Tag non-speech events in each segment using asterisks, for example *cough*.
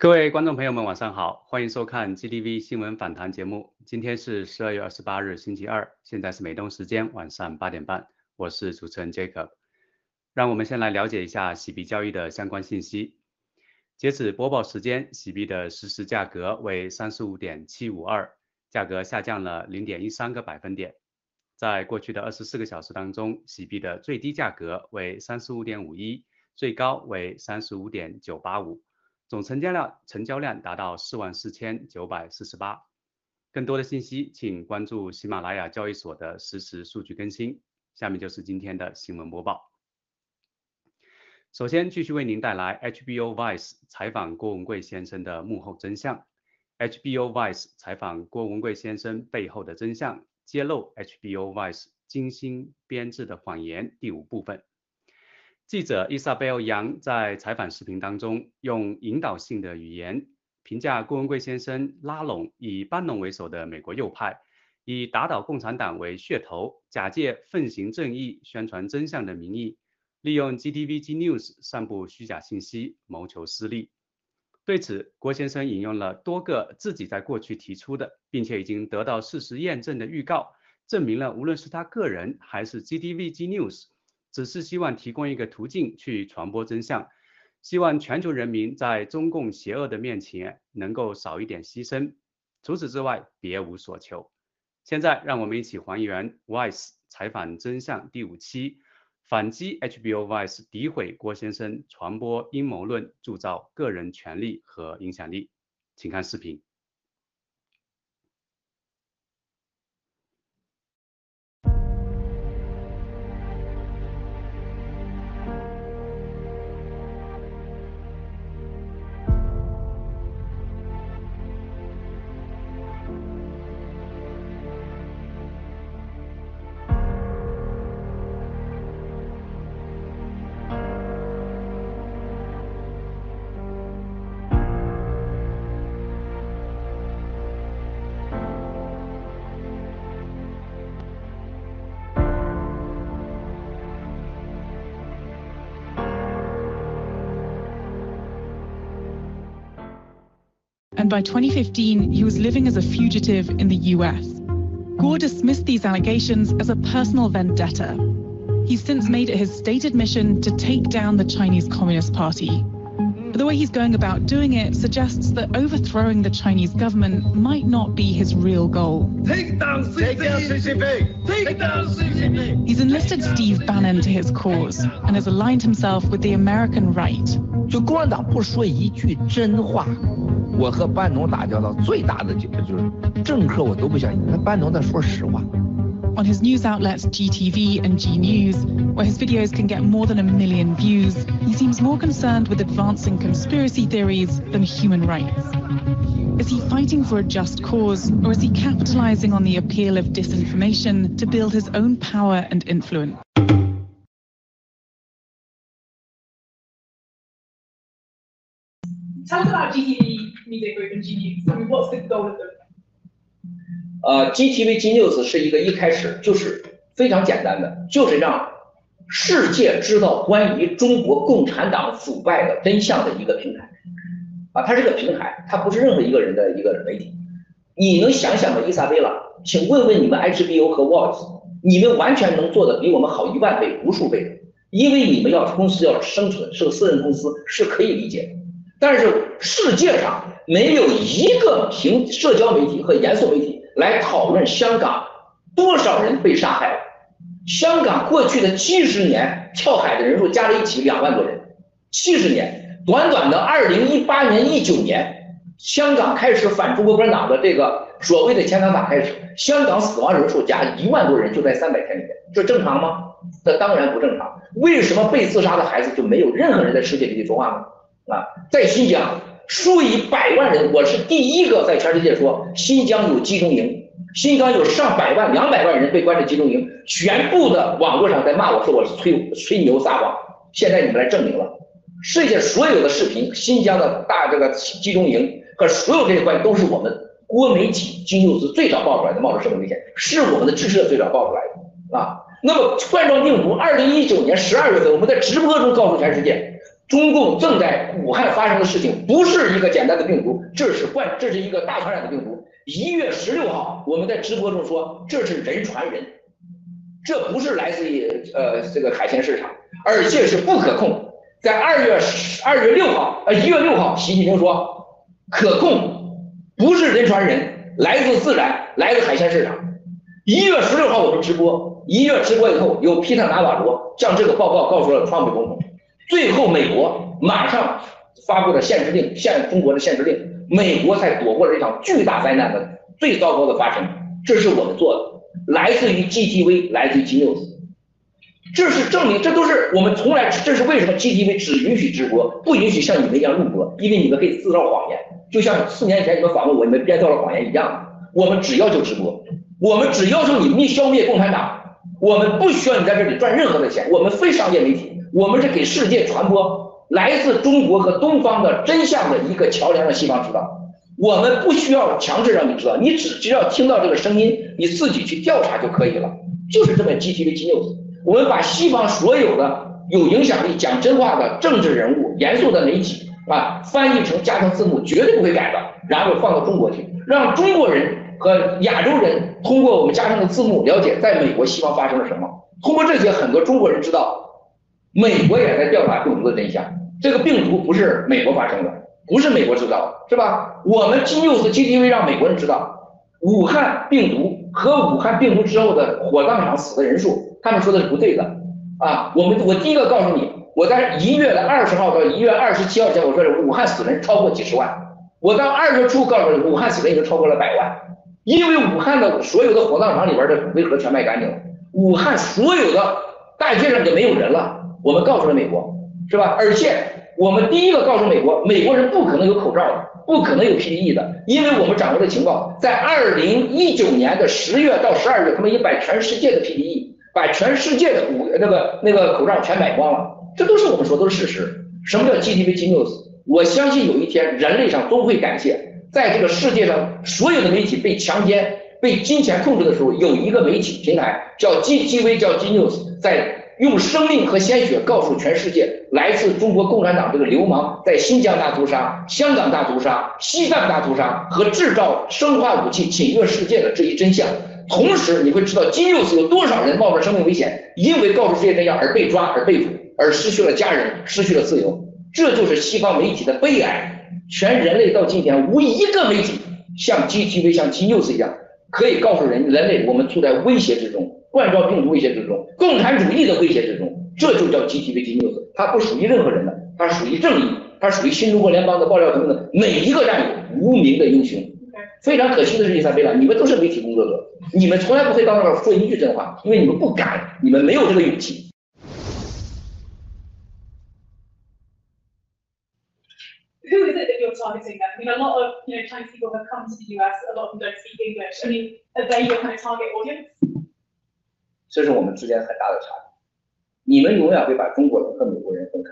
各位观众朋友们，晚上好，欢迎收看 GTV 新闻访谈节目。今天是十二月二十八日，星期二，现在是美东时间晚上八点半，我是主持人 Jacob。让我们先来了解一下洗币交易的相关信息。截止播报时间，洗币的实时价格为三十五点七五二，价格下降了零点一三个百分点。在过去的二十四个小时当中，洗币的最低价格为三十五点五一，最高为三十五点九八五。总成交量成交量达到四万四千九百四十八。更多的信息，请关注喜马拉雅交易所的实时数据更新。下面就是今天的新闻播报。首先，继续为您带来 HBO Vice 采访郭文贵先生的幕后真相。HBO Vice 采访郭文贵先生背后的真相，揭露 HBO Vice 精心编制的谎言。第五部分。记者伊莎贝尔·杨在采访视频当中，用引导性的语言评价郭文贵先生拉拢以班农为首的美国右派，以打倒共产党为噱头，假借奉行正义、宣传真相的名义，利用 GTVG News 散布虚假信息，谋求私利。对此，郭先生引用了多个自己在过去提出的，并且已经得到事实验证的预告，证明了无论是他个人还是 GTVG News。只是希望提供一个途径去传播真相，希望全球人民在中共邪恶的面前能够少一点牺牲，除此之外别无所求。现在让我们一起还原《Vice 采访真相》第五期，反击 HBO Vice 诋毁郭先生，传播阴谋论，铸造个人权利和影响力。请看视频。and by 2015, he was living as a fugitive in the US. Gore dismissed these allegations as a personal vendetta. He's since made it his stated mission to take down the Chinese Communist Party. But the way he's going about doing it suggests that overthrowing the Chinese government might not be his real goal. Take down CCP! Take down CCP! He's enlisted Steve Bannon to his cause and has aligned himself with the American right. 就共产党不说一句真话， 我和班农打交道最大的就是政客，我都不相信。那班农在说实话。On his news outlets GTV and G News, where his videos can get more than a million views, he seems more concerned with advancing conspiracy theories than human rights. Is he fighting for a just cause, or is he capitalizing on the appeal of disinformation to build his own power and influence? Tell us about GTV 呃，GTV G News 是一个一开始就是非常简单的，就是让世界知道关于中国共产党腐败的真相的一个平台。啊，它是个平台，它不是任何一个人的一个媒体。你能想想吗，伊莎贝拉？请问问你们 HBO 和 Vox，你们完全能做的比我们好一万倍、无数倍，因为你们要公司要生存，是个私人公司，是可以理解的。但是世界上没有一个凭社交媒体和严肃媒体来讨论香港多少人被杀害。香港过去的七十年跳海的人数加在一起两万多人，七十年短短的二零一八年一九年，香港开始反中国共产党的这个所谓的遣返法开始，香港死亡人数加一万多人就在三百天里面，这正常吗？这当然不正常。为什么被自杀的孩子就没有任何人在世界里说话呢？啊，在新疆数以百万人，我是第一个在全世界说新疆有集中营，新疆有上百万、两百万人被关在集中营，全部的网络上在骂我说我是吹吹牛撒谎，现在你们来证明了，世界所有的视频，新疆的大这个集中营和所有这些关系都是我们国媒体金牛子最早爆出来的，冒着生命危险，是我们的支持者最早爆出来的啊。那么冠状病毒，二零一九年十二月份，我们在直播中告诉全世界。中共正在武汉发生的事情不是一个简单的病毒，这是冠，这是一个大传染的病毒。一月十六号，我们在直播中说这是人传人，这不是来自于呃这个海鲜市场，而且是不可控。在二月二月六号，呃一月六号，习近平说可控，不是人传人，来自自然，来自海鲜市场。一月十六号我们直播，一月直播以后，由皮特拿瓦罗将这个报告告诉了川普总统，最后美国马上发布了限制令，限中国的限制令，美国才躲过了这场巨大灾难的最糟糕的发生。这是我们做的，来自于 GTV，来自于 G News。这是证明，这都是我们从来，这是为什么 GTV 只允许直播，不允许像你们一样录播，因为你们可以制造谎言，就像四年前你们访问我，你们编造了谎言一样。我们只要求直播，我们只要求你灭消灭共产党，我们不需要你在这里赚任何的钱，我们非商业媒体，我们是给世界传播来自中国和东方的真相的一个桥梁，让西方知道。我们不需要强制让你知道，你只只要听到这个声音，你自己去调查就可以了，就是这么积极的 G News。我们把西方所有的有影响力、讲真话的政治人物、严肃的媒体啊，翻译成加成字幕，绝对不会改的，然后放到中国去，让中国人和亚洲人通过我们加上的字幕了解在美国西方发生了什么。通过这些，很多中国人知道，美国也在调查病毒的真相。这个病毒不是美国发生的，不是美国制造的，是吧？我们 G News、GTV 让美国人知道，武汉病毒和武汉病毒之后的火葬场死的人数。他们说的是不对的啊！我们我第一个告诉你，我在一月的二十号到一月二十七号前，我说武汉死人超过几十万。我到二月初告诉你，武汉死人已经超过了百万，因为武汉的所有的火葬场里边的骨灰盒全卖干净了，武汉所有的大街上就没有人了。我们告诉了美国，是吧？而且我们第一个告诉美国，美国人不可能有口罩的，不可能有 PPE 的，因为我们掌握的情报，在二零一九年的十月到十二月，他们已经把全世界的 PPE。把全世界的五那个那个口罩全买光了，这都是我们说都是事实。什么叫 GDP News？我相信有一天人类上都会感谢，在这个世界上所有的媒体被强奸、被金钱控制的时候，有一个媒体平台叫 GTV，叫 G News，在用生命和鲜血告诉全世界，来自中国共产党这个流氓在新疆大屠杀、香港大屠杀、西藏大屠杀和制造生化武器侵略世界的这一真相。同时，你会知道金六子有多少人冒着生命危险，因为告诉世界真相而被抓、而被捕、而失去了家人、失去了自由。这就是西方媒体的悲哀。全人类到今天无一个媒体像 GTV、像金六子一样，可以告诉人人类我们处在威胁之中，冠状病毒威胁之中，共产主义的威胁之中。这就叫 GTV、金六斯，它不属于任何人的，它属于正义，它属于新中国联邦的爆料革命的每一个战友，无名的英雄。非常可惜的是，伊莎贝拉，你们都是媒体工作者，你们从来不会到那儿说一句真话，因为你们不敢，你们没有这个勇气。Who is it that you're targeting then? I mean, a lot of you know Chinese people have come to the US. A lot of them don't speak English. I mean, are they your kind of target audience? 这是我们之间很大的差别。你们永远会把中国人和美国人分开，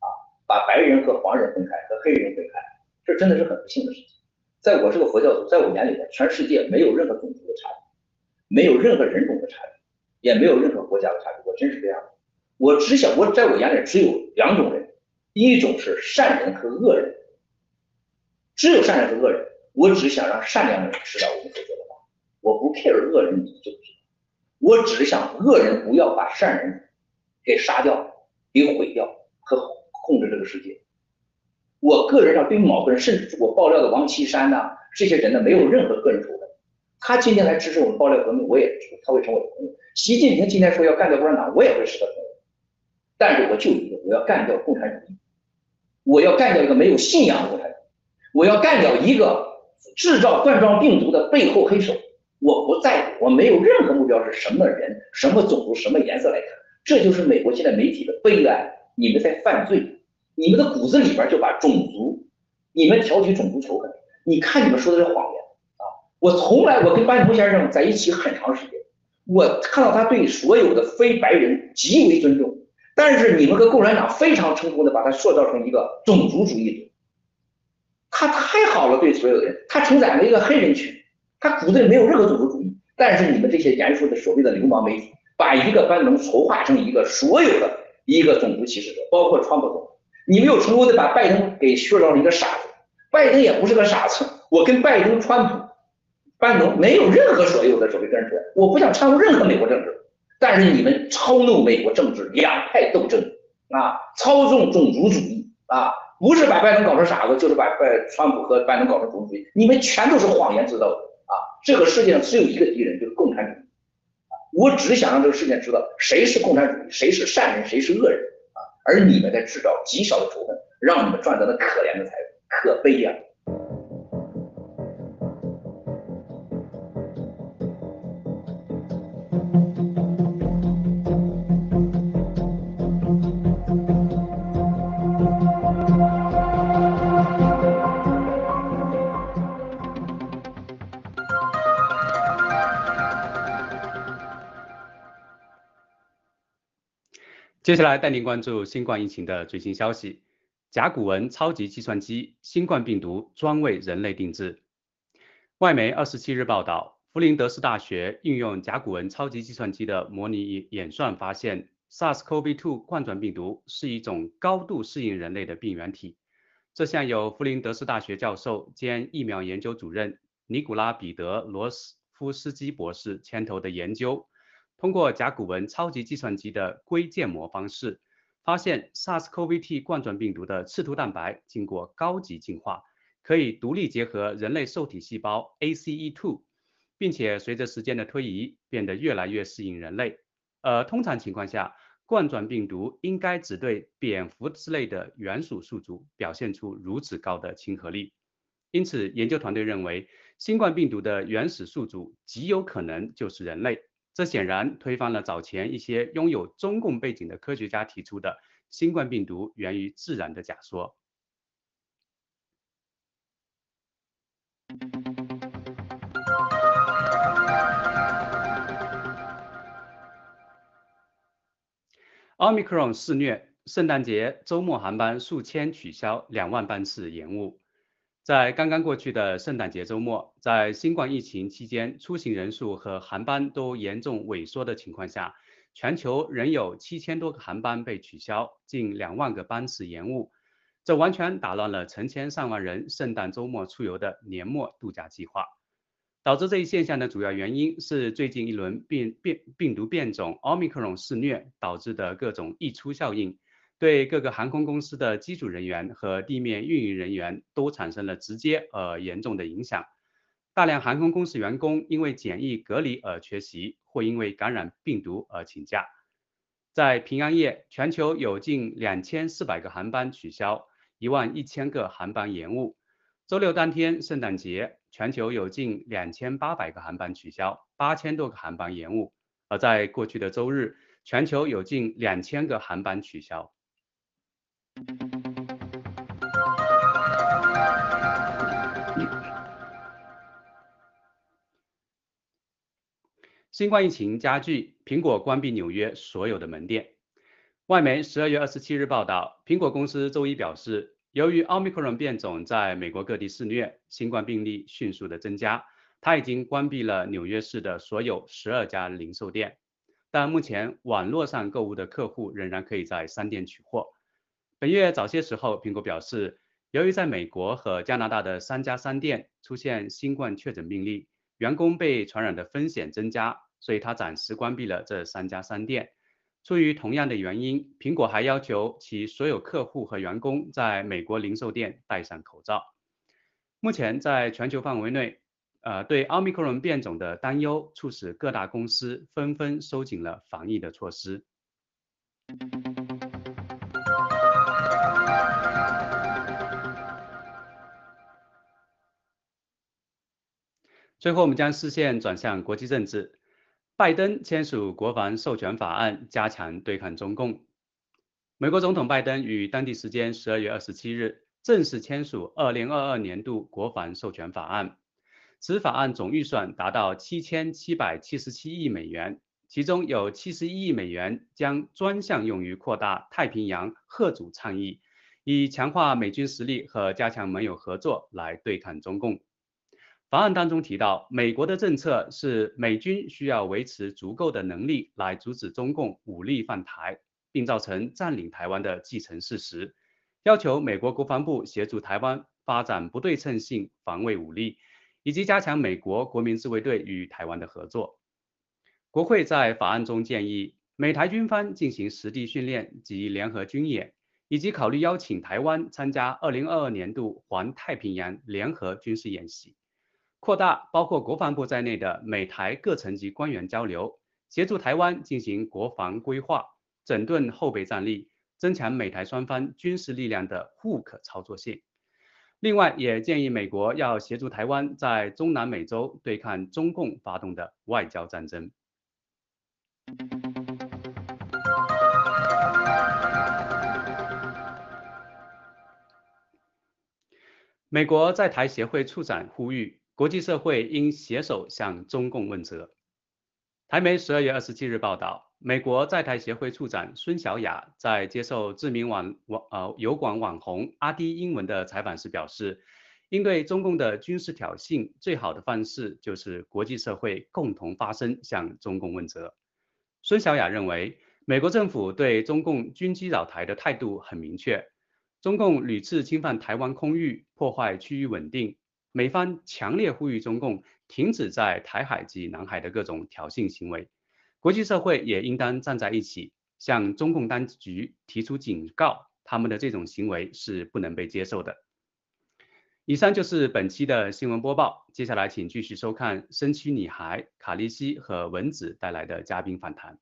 啊，把白人和黄人分开，和黑人分开，这真的是很不幸的事情。在我这个佛教徒，在我眼里边，全世界没有任何种族的差别，没有任何人种的差别，也没有任何国家的差别。我真是这样，我只想，我在我眼里只有两种人，一种是善人和恶人，只有善人和恶人。我只想让善良的人知道我们所说的话，我不 care 恶人你知不知道，我只是想恶人不要把善人给杀掉、给毁掉和控制这个世界。我个人上对某个人，甚至是我爆料的王岐山呐，这些人呢，没有任何个人仇恨。他今天来支持我们爆料革命，我也他会成为朋友。习近平今天说要干掉共产党，我也会是他朋友。但是我就一个，我要干掉共产主义，我要干掉一个没有信仰的共产主义，我要干掉一个制造冠状病毒的背后黑手。我不在乎，我没有任何目标是什么人、什么种族、什么颜色来看。这就是美国现在媒体的悲哀，你们在犯罪。你们的骨子里边就把种族，你们挑起种族仇恨。你看你们说的是谎言啊！我从来我跟班农先生在一起很长时间，我看到他对所有的非白人极为尊重。但是你们和共产党非常成功的把他塑造成一个种族主义者。他太好了，对所有人，他承载了一个黑人群，他骨子里没有任何种族主义。但是你们这些严肃的所谓的流氓媒体，把一个班农筹划成一个所有的一个种族歧视者，包括川普总。你没有成功的把拜登给塑造成一个傻子，拜登也不是个傻子。我跟拜登、川普、班农没有任何所有的所谓跟着，我不想掺和任何美国政治。但是你们操弄美国政治，两派斗争啊，操纵种族主义啊，不是把拜登搞成傻子，就是把拜川普和拜登搞成种族主义。你们全都是谎言制造的！这个世界上只有一个敌人，就是共产主义。我只想让这个世界知道谁是共产主义，谁是善人，谁是恶人啊！而你们在制造极少的仇恨，让你们赚得了可怜的财富，可悲呀！接下来带您关注新冠疫情的最新消息。甲骨文超级计算机新冠病毒专为人类定制。外媒二十七日报道，弗林德斯大学运用甲骨文超级计算机的模拟演算发现，SARS-CoV-2 冠状病毒是一种高度适应人类的病原体。这项由弗林德斯大学教授兼疫苗研究主任尼古拉彼得罗斯夫斯基博士牵头的研究。通过甲骨文超级计算机的硅建模方式，发现 SARS-CoV-2 冠状病毒的刺突蛋白经过高级进化，可以独立结合人类受体细胞 ACE2，并且随着时间的推移变得越来越适应人类。而通常情况下，冠状病毒应该只对蝙蝠之类的原属宿主表现出如此高的亲和力。因此，研究团队认为，新冠病毒的原始宿主极有可能就是人类。这显然推翻了早前一些拥有中共背景的科学家提出的新冠病毒源于自然的假说。奥密克戎肆虐，圣诞节周末航班数千取消，两万班次延误。在刚刚过去的圣诞节周末，在新冠疫情期间出行人数和航班都严重萎缩的情况下，全球仍有七千多个航班被取消，近两万个班次延误，这完全打乱了成千上万人圣诞周末出游的年末度假计划。导致这一现象的主要原因是最近一轮病病病毒变种奥密克戎肆虐导致的各种溢出效应。对各个航空公司的机组人员和地面运营人员都产生了直接而严重的影响。大量航空公司员工因为检疫隔离而缺席，或因为感染病毒而请假。在平安夜，全球有近两千四百个航班取消，一万一千个航班延误。周六当天，圣诞节，全球有近两千八百个航班取消，八千多个航班延误。而在过去的周日，全球有近两千个航班取消。新冠疫情加剧，苹果关闭纽约所有的门店。外媒十二月二十七日报道，苹果公司周一表示，由于奥密克戎变种在美国各地肆虐，新冠病例迅速的增加，它已经关闭了纽约市的所有十二家零售店。但目前网络上购物的客户仍然可以在商店取货。本月早些时候，苹果表示，由于在美国和加拿大的三家商店出现新冠确诊病例，员工被传染的风险增加，所以他暂时关闭了这三家商店。出于同样的原因，苹果还要求其所有客户和员工在美国零售店戴上口罩。目前，在全球范围内，呃，对奥密克戎变种的担忧促使各大公司纷纷收紧了防疫的措施。最后，我们将视线转向国际政治。拜登签署国防授权法案，加强对抗中共。美国总统拜登于当地时间十二月二十七日正式签署二零二二年度国防授权法案。此法案总预算达到七千七百七十七亿美元，其中有七十一亿美元将专项用于扩大太平洋贺主倡议，以强化美军实力和加强盟友合作来对抗中共。法案当中提到，美国的政策是美军需要维持足够的能力来阻止中共武力犯台，并造成占领台湾的既成事实。要求美国国防部协助台湾发展不对称性防卫武力，以及加强美国国民自卫队与台湾的合作。国会在法案中建议美台军方进行实地训练及联合军演，以及考虑邀请台湾参加2022年度环太平洋联合军事演习，扩大包括国防部在内的美台各层级官员交流，协助台湾进行国防规划，整顿后备战力，增强美台双方军事力量的互可操作性。另外，也建议美国要协助台湾在中南美洲对抗中共发动的外交战争。美国在台协会处长呼吁，国际社会应携手向中共问责。台媒十二月二十七日报道，美国在台协会处长孙小雅在接受知名网网呃油管网红阿迪英文的采访时表示，应对中共的军事挑衅，最好的方式就是国际社会共同发声，向中共问责。孙小雅认为，美国政府对中共军机扰台的态度很明确。中共屡次侵犯台湾空域，破坏区域稳定，美方强烈呼吁中共停止在台海及南海的各种挑衅行为。国际社会也应当站在一起，向中共当局提出警告，他们的这种行为是不能被接受的。以上就是本期的新闻播报，接下来请继续收看身躯女孩卡利西和文子带来的嘉宾访谈。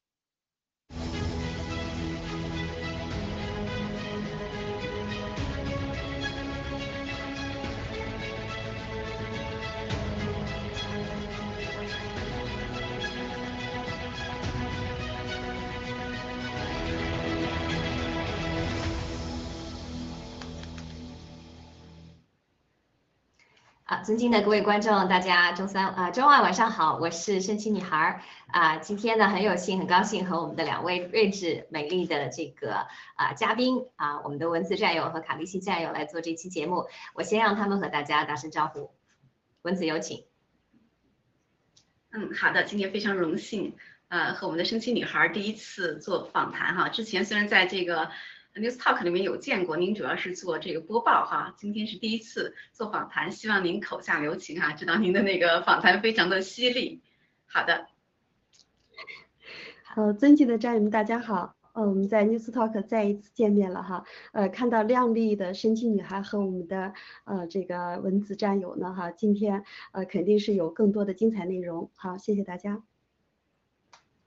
尊敬的各位观众，大家周三啊，周二晚上好，我是神奇女孩儿啊。今天呢，很有幸，很高兴和我们的两位睿智美丽的这个啊嘉宾啊，我们的文字战友和卡利西战友来做这期节目。我先让他们和大家打声招呼。文子有请。嗯，好的，今天非常荣幸，呃，和我们的神奇女孩第一次做访谈哈。之前虽然在这个。News Talk 里面有见过，您主要是做这个播报哈，今天是第一次做访谈，希望您口下留情哈，知道您的那个访谈非常的犀利。好的，呃，尊敬的战友们，大家好，呃，我们在 News Talk 再一次见面了哈，呃，看到靓丽的神奇女孩和我们的呃这个文字战友呢哈，今天呃肯定是有更多的精彩内容，好，谢谢大家。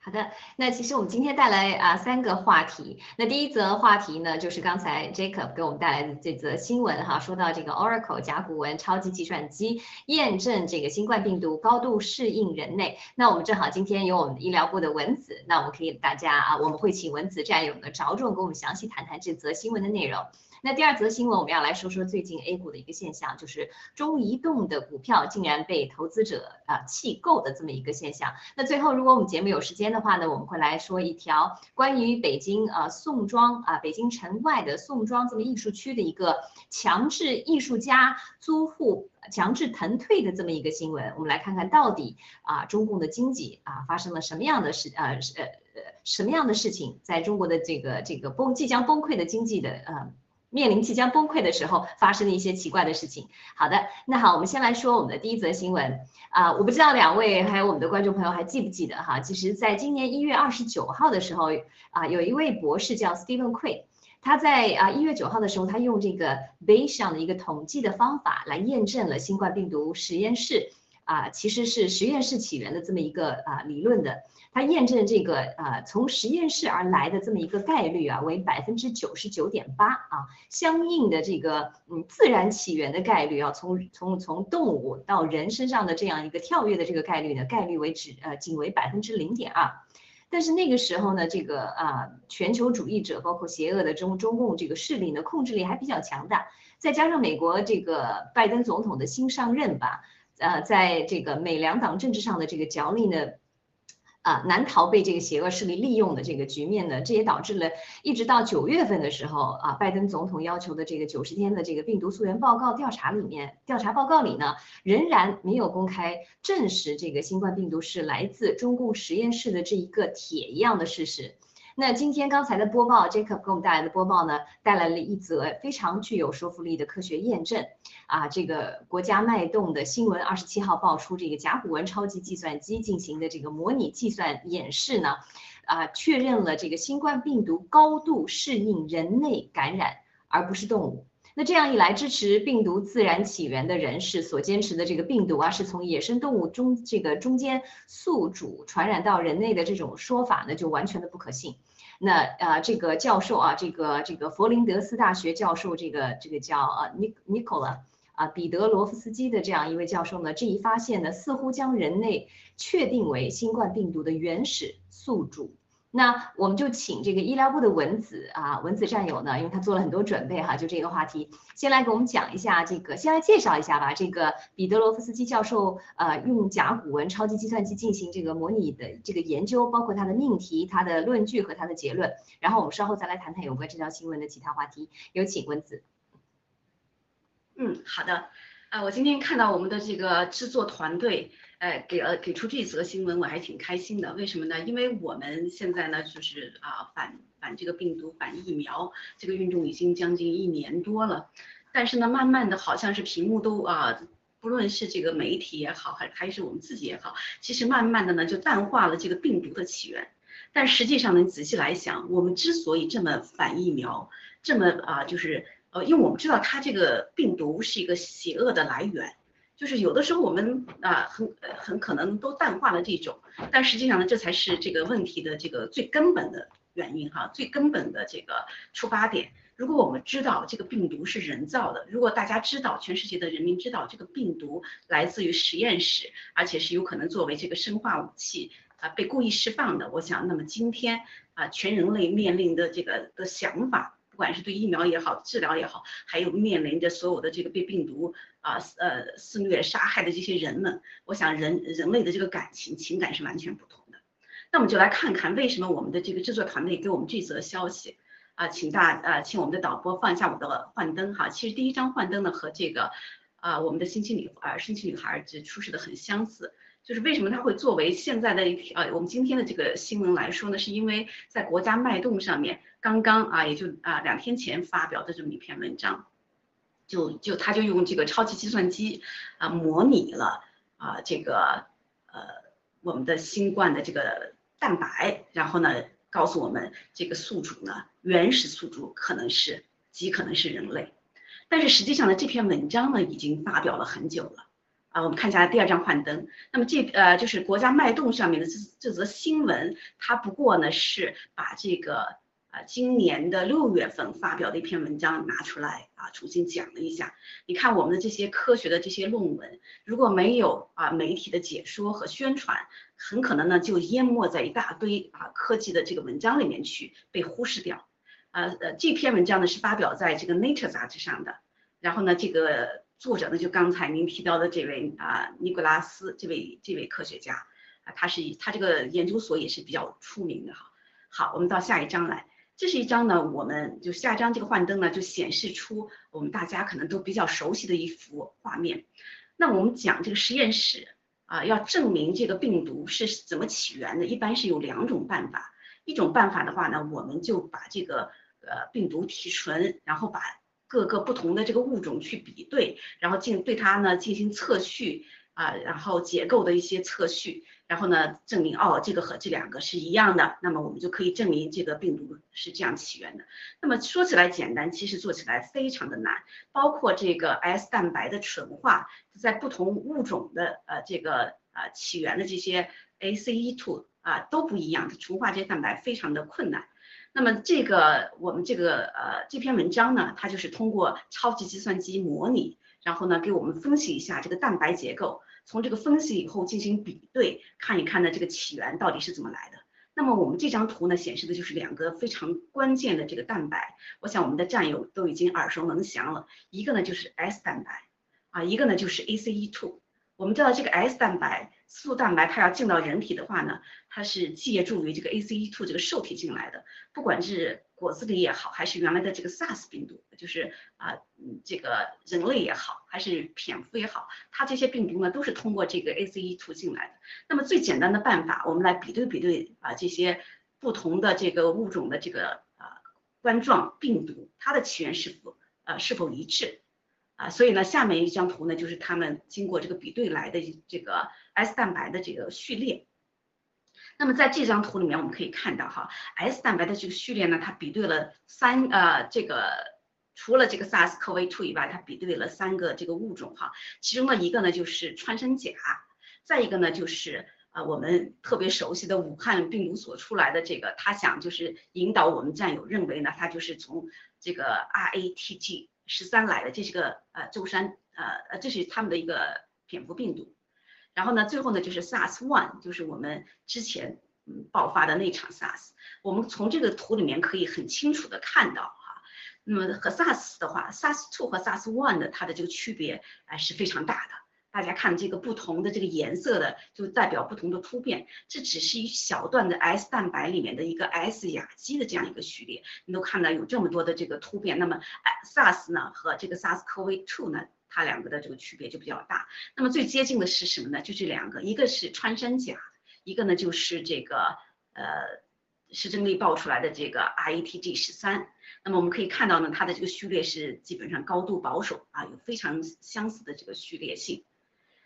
好的，那其实我们今天带来啊三个话题。那第一则话题呢，就是刚才 Jacob 给我们带来的这则新闻哈，说到这个 Oracle 甲骨文超级计算机验证这个新冠病毒高度适应人类。那我们正好今天有我们医疗部的文子，那我们可以大家啊，我们会请文子战友呢着重给我们详细谈谈这则新闻的内容。那第二则新闻，我们要来说说最近 A 股的一个现象，就是中移动的股票竟然被投资者啊弃购的这么一个现象。那最后，如果我们节目有时间的话呢，我们会来说一条关于北京啊宋庄啊北京城外的宋庄这么艺术区的一个强制艺术家租户强制腾退的这么一个新闻。我们来看看到底啊中共的经济啊发生了什么样的事呃呃呃什么样的事情，在中国的这个这个崩即将崩溃的经济的呃。面临即将崩溃的时候，发生的一些奇怪的事情。好的，那好，我们先来说我们的第一则新闻啊，我不知道两位还有我们的观众朋友还记不记得哈？其实，在今年一月二十九号的时候啊，有一位博士叫 Stephen Quay，他在啊一月九号的时候，他用这个 Bay 上的一个统计的方法来验证了新冠病毒实验室啊，其实是实验室起源的这么一个啊理论的。它验证这个呃从实验室而来的这么一个概率啊为百分之九十九点八啊，相应的这个嗯自然起源的概率啊从从从动物到人身上的这样一个跳跃的这个概率呢概率为只呃仅为百分之零点二，但是那个时候呢这个啊全球主义者包括邪恶的中中共这个势力呢控制力还比较强大，再加上美国这个拜登总统的新上任吧，呃在这个美两党政治上的这个角力呢。啊，难逃被这个邪恶势力利用的这个局面呢，这也导致了一直到九月份的时候啊，拜登总统要求的这个九十天的这个病毒溯源报告调查里面，调查报告里呢，仍然没有公开证实这个新冠病毒是来自中共实验室的这一个铁一样的事实。那今天刚才的播报，Jacob 给我们带来的播报呢，带来了一则非常具有说服力的科学验证。啊，这个国家脉动的新闻二十七号爆出，这个甲骨文超级计算机进行的这个模拟计算演示呢，啊，确认了这个新冠病毒高度适应人类感染，而不是动物。那这样一来，支持病毒自然起源的人士所坚持的这个病毒啊，是从野生动物中这个中间宿主传染到人类的这种说法呢，就完全的不可信。那啊，这个教授啊，这个这个佛林德斯大学教授，这个这个叫呃尼尼科拉啊彼得罗夫斯基的这样一位教授呢，这一发现呢，似乎将人类确定为新冠病毒的原始宿主。那我们就请这个医疗部的文子啊，文子战友呢，因为他做了很多准备哈，就这个话题，先来给我们讲一下这个，先来介绍一下吧。这个彼得罗夫斯基教授呃，用甲骨文超级计算机进行这个模拟的这个研究，包括他的命题、他的论据和他的结论。然后我们稍后再来谈谈有关这条新闻的其他话题。有请文子。嗯，好的。啊，我今天看到我们的这个制作团队。哎，给了给出这则新闻，我还挺开心的。为什么呢？因为我们现在呢，就是啊反反这个病毒、反疫苗这个运动已经将近一年多了，但是呢，慢慢的好像是屏幕都啊，不论是这个媒体也好，还还是我们自己也好，其实慢慢的呢就淡化了这个病毒的起源。但实际上呢，你仔细来想，我们之所以这么反疫苗，这么啊就是呃，因为我们知道它这个病毒是一个邪恶的来源。就是有的时候我们啊很很可能都淡化了这种，但实际上呢，这才是这个问题的这个最根本的原因哈，最根本的这个出发点。如果我们知道这个病毒是人造的，如果大家知道全世界的人民知道这个病毒来自于实验室，而且是有可能作为这个生化武器啊被故意释放的，我想那么今天啊全人类面临的这个的想法。不管是对疫苗也好，治疗也好，还有面临着所有的这个被病毒啊呃肆虐杀害的这些人们，我想人人类的这个感情情感是完全不同的。那我们就来看看为什么我们的这个制作团队给我们这则消息啊，请大啊，请我们的导播放一下我的幻灯哈。其实第一张幻灯呢和这个啊我们的星期女啊星期女孩这出示的很相似。就是为什么它会作为现在的一条，我们今天的这个新闻来说呢？是因为在国家脉动上面，刚刚啊，也就啊两天前发表的这么一篇文章，就就他就用这个超级计算机啊模拟了啊这个呃我们的新冠的这个蛋白，然后呢告诉我们这个宿主呢原始宿主可能是极可能是人类，但是实际上呢这篇文章呢已经发表了很久了。啊，我们看一下第二张幻灯。那么这呃就是国家脉动上面的这这则新闻，它不过呢是把这个啊今年的六月份发表的一篇文章拿出来啊重新讲了一下。你看我们的这些科学的这些论文，如果没有啊媒体的解说和宣传，很可能呢就淹没在一大堆啊科技的这个文章里面去被忽视掉。呃呃这篇文章呢是发表在这个 Nature 杂志上的，然后呢这个。作者呢，就刚才您提到的这位啊，尼古拉斯这位这位科学家啊，他是他这个研究所也是比较出名的哈。好，我们到下一章来，这是一张呢，我们就下张这个幻灯呢，就显示出我们大家可能都比较熟悉的一幅画面。那我们讲这个实验室啊，要证明这个病毒是怎么起源的，一般是有两种办法。一种办法的话呢，我们就把这个呃病毒提纯，然后把各个不同的这个物种去比对，然后进对它呢进行测序啊，然后结构的一些测序，然后呢证明哦这个和这两个是一样的，那么我们就可以证明这个病毒是这样起源的。那么说起来简单，其实做起来非常的难。包括这个 S 蛋白的纯化，在不同物种的呃这个呃起源的这些 ACE2 啊都不一样，纯化这些蛋白非常的困难。那么这个我们这个呃这篇文章呢，它就是通过超级计算机模拟，然后呢给我们分析一下这个蛋白结构，从这个分析以后进行比对，看一看呢这个起源到底是怎么来的。那么我们这张图呢显示的就是两个非常关键的这个蛋白，我想我们的战友都已经耳熟能详了，一个呢就是 S 蛋白，啊一个呢就是 ACE2。我们知道这个 S 蛋白。素蛋白它要进到人体的话呢，它是借助于这个 ACE2 这个受体进来的。不管是果子狸也好，还是原来的这个 SARS 病毒，就是啊，这个人类也好，还是蝙蝠也好，它这些病毒呢都是通过这个 ACE2 进来的。那么最简单的办法，我们来比对比对啊这些不同的这个物种的这个呃冠状病毒，它的起源是否呃是否一致啊？所以呢，下面一张图呢，就是他们经过这个比对来的这个 S 蛋白的这个序列。那么在这张图里面，我们可以看到哈，S 蛋白的这个序列呢，它比对了三呃这个除了这个 SARS-CoV-2 以外，它比对了三个这个物种哈，其中的一个呢就是穿山甲，再一个呢就是啊我们特别熟悉的武汉病毒所出来的这个，他想就是引导我们战友认为呢，它就是从这个 RATG 十三来的，这是个呃舟山呃呃这是他们的一个蝙蝠病毒。然后呢，最后呢就是 SARS one，就是我们之前嗯爆发的那场 SARS。我们从这个图里面可以很清楚的看到哈，那么和 SARS 的话，SARS two 和 SARS one 的它的这个区别哎是非常大的。大家看这个不同的这个颜色的，就代表不同的突变。这只是一小段的 S 蛋白里面的一个 S 亚基的这样一个序列，你都看到有这么多的这个突变。那么 SARS 呢和这个 SARS-CoV-2 呢？它两个的这个区别就比较大。那么最接近的是什么呢？就这两个，一个是穿山甲，一个呢就是这个呃施正丽爆出来的这个 RATG 十三。那么我们可以看到呢，它的这个序列是基本上高度保守啊，有非常相似的这个序列性。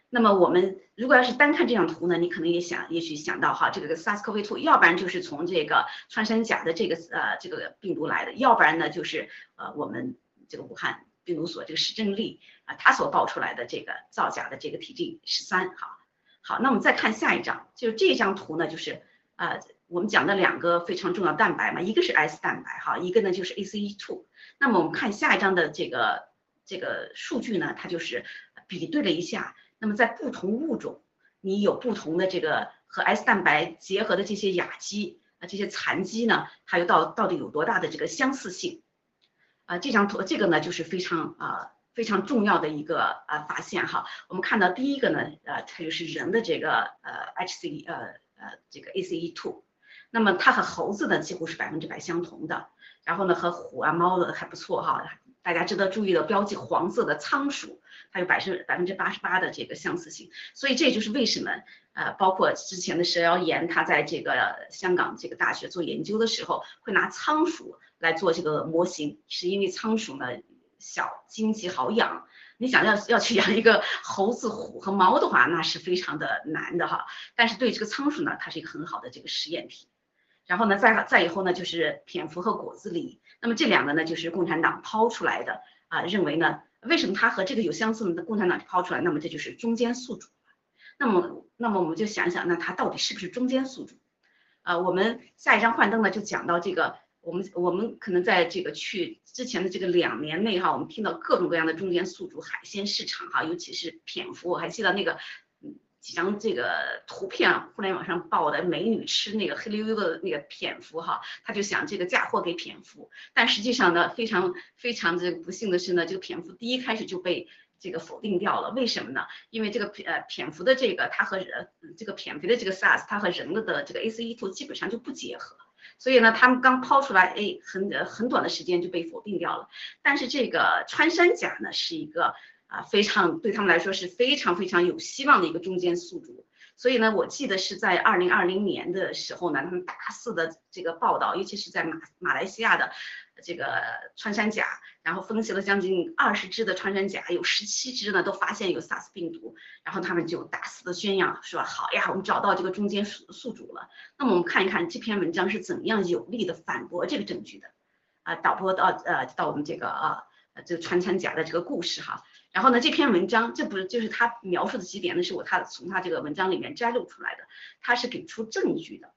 那么我们如果要是单看这张图呢，你可能也想，也许想到哈，这个 SARS-CoV-2，要不然就是从这个穿山甲的这个呃这个病毒来的，要不然呢就是呃我们这个武汉。病毒所这个施正丽啊，他所报出来的这个造假的这个 TG 十三，好，好，那我们再看下一张，就是这张图呢，就是呃我们讲的两个非常重要蛋白嘛，一个是 S 蛋白哈，一个呢就是 ACE2。那么我们看下一张的这个这个数据呢，它就是比对了一下，那么在不同物种，你有不同的这个和 S 蛋白结合的这些亚基啊，这些残基呢，它又到到底有多大的这个相似性？啊，这张图这个呢就是非常啊非常重要的一个啊发现哈。我们看到第一个呢，呃，它就是人的这个呃 HC 呃呃这个 ACE2，那么它和猴子呢几乎是百分之百相同的，然后呢和虎啊猫的还不错哈。大家值得注意的，标记黄色的仓鼠，它有百分百分之八十八的这个相似性，所以这就是为什么呃，包括之前的蛇妖岩，他在这个香港这个大学做研究的时候，会拿仓鼠来做这个模型，是因为仓鼠呢小、经济好养。你想要要去养一个猴子、虎和猫的话，那是非常的难的哈。但是对这个仓鼠呢，它是一个很好的这个实验体。然后呢，再再以后呢，就是蝙蝠和果子狸。那么这两个呢，就是共产党抛出来的啊，认为呢，为什么它和这个有相似的？共产党抛出来，那么这就是中间宿主。那么，那么我们就想想，那它到底是不是中间宿主？啊，我们下一张幻灯呢，就讲到这个，我们我们可能在这个去之前的这个两年内哈，我们听到各种各样的中间宿主海鲜市场哈，尤其是蝙蝠，我还记得那个。几张这个图片，互联网上报的美女吃那个黑溜溜的那个蝙蝠哈，他就想这个嫁祸给蝙蝠，但实际上呢，非常非常这个不幸的是呢，这个蝙蝠第一开始就被这个否定掉了，为什么呢？因为这个呃蝙蝠的这个它和人这个蝙蝠的这个 SARS，它和人类的这个 ACE2 基本上就不结合，所以呢，他们刚抛出来，哎，很很短的时间就被否定掉了。但是这个穿山甲呢，是一个。啊，非常对他们来说是非常非常有希望的一个中间宿主，所以呢，我记得是在二零二零年的时候呢，他们大肆的这个报道，尤其是在马马来西亚的这个穿山甲，然后分析了将近二十只的穿山甲，有十七只呢都发现有 SARS 病毒，然后他们就大肆的宣扬说，好呀，我们找到这个中间宿宿主了。那么我们看一看这篇文章是怎样有力的反驳这个证据的，啊，导播到呃到我们这个啊这个穿山甲的这个故事哈。然后呢，这篇文章这不是就是他描述的几点呢？是我他从他这个文章里面摘录出来的，他是给出证据的。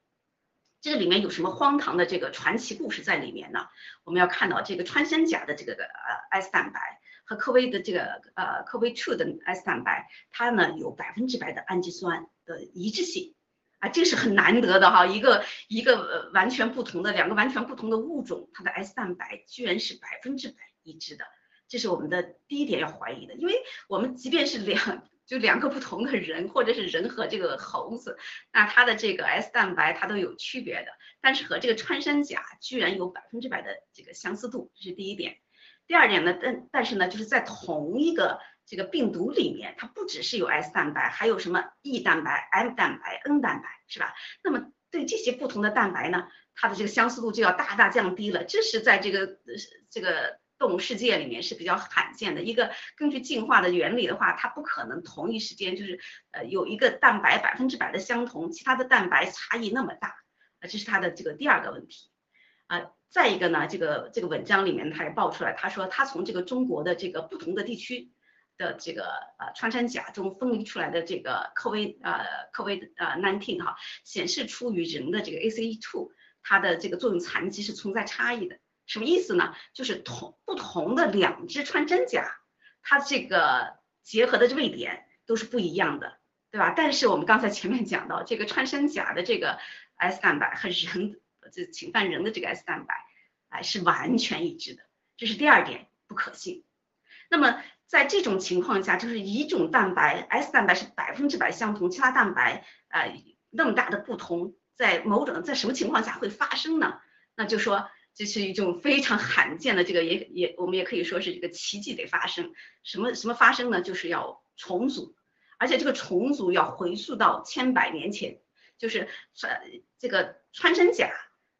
这个里面有什么荒唐的这个传奇故事在里面呢？我们要看到这个穿山甲的这个呃 S 蛋白和科威的这个呃科威 two 的 S 蛋白，它呢有百分之百的氨基酸的一致性啊，这是很难得的哈，一个一个完全不同的两个完全不同的物种，它的 S 蛋白居然是百分之百一致的。这是我们的第一点要怀疑的，因为我们即便是两 *laughs* 就两个不同的人，或者是人和这个猴子，那它的这个 S 蛋白它都有区别的，但是和这个穿山甲居然有百分之百的这个相似度，这是第一点。第二点呢，但但是呢，就是在同一个这个病毒里面，它不只是有 S 蛋白，还有什么 E 蛋白、M 蛋白、N 蛋白，是吧？那么对这些不同的蛋白呢，它的这个相似度就要大大降低了。这是在这个这个动物世界里面是比较罕见的。一个根据进化的原理的话，它不可能同一时间就是呃有一个蛋白百分之百的相同，其他的蛋白差异那么大啊，这是它的这个第二个问题啊。再一个呢，这个这个文章里面他也爆出来，他说他从这个中国的这个不同的地区。的这个呃穿山甲中分离出来的这个 COVID 呃 COVID 呃 nineteen 哈，显示出与人的这个 ACE two 它的这个作用残疾是存在差异的。什么意思呢？就是同不同的两只穿山甲，它这个结合的位点都是不一样的，对吧？但是我们刚才前面讲到，这个穿山甲的这个 S 蛋白和人这侵犯人的这个 S 蛋白，哎是完全一致的，这是第二点不可信。那么在这种情况下，就是一种蛋白 S 蛋白是百分之百相同，其他蛋白呃那么大的不同，在某种在什么情况下会发生呢？那就说这是一种非常罕见的这个也也我们也可以说是这个奇迹得发生。什么什么发生呢？就是要重组，而且这个重组要回溯到千百年前，就是穿这个穿山甲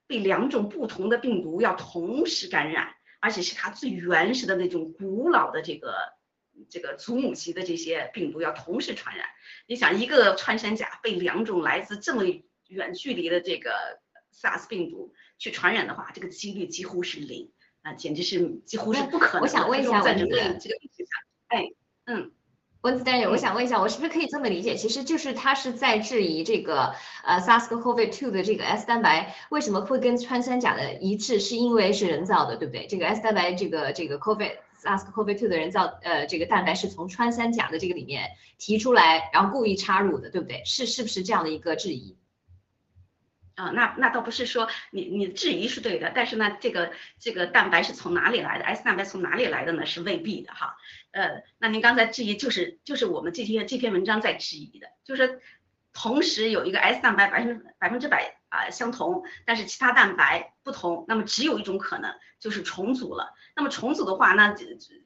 被两种不同的病毒要同时感染，而且是它最原始的那种古老的这个。这个祖母级的这些病毒要同时传染，你想一个穿山甲被两种来自这么远距离的这个 SARS 病毒去传染的话，这个几率几乎是零啊，简直是几乎是不可能。我想问一下，在人类这个历史上，哎，嗯，温子丹友，我想问一下，我是不是可以这么理解？其实就是他是在质疑这个呃 SARS-CoV-2 的这个 S 蛋白为什么会跟穿山甲的一致，是因为是人造的，对不对？这个 S 蛋白这个这个 COVID。SARS-CoV-2 的人造呃这个蛋白是从穿山甲的这个里面提出来，然后故意插入的，对不对？是是不是这样的一个质疑？啊，那那倒不是说你你质疑是对的，但是呢，这个这个蛋白是从哪里来的？S 蛋白从哪里来的呢？是未必的哈。呃，那您刚才质疑就是就是我们这篇这篇文章在质疑的，就是同时有一个 S 蛋白百分百分之百啊相同，但是其他蛋白不同，那么只有一种可能就是重组了。那么重组的话，那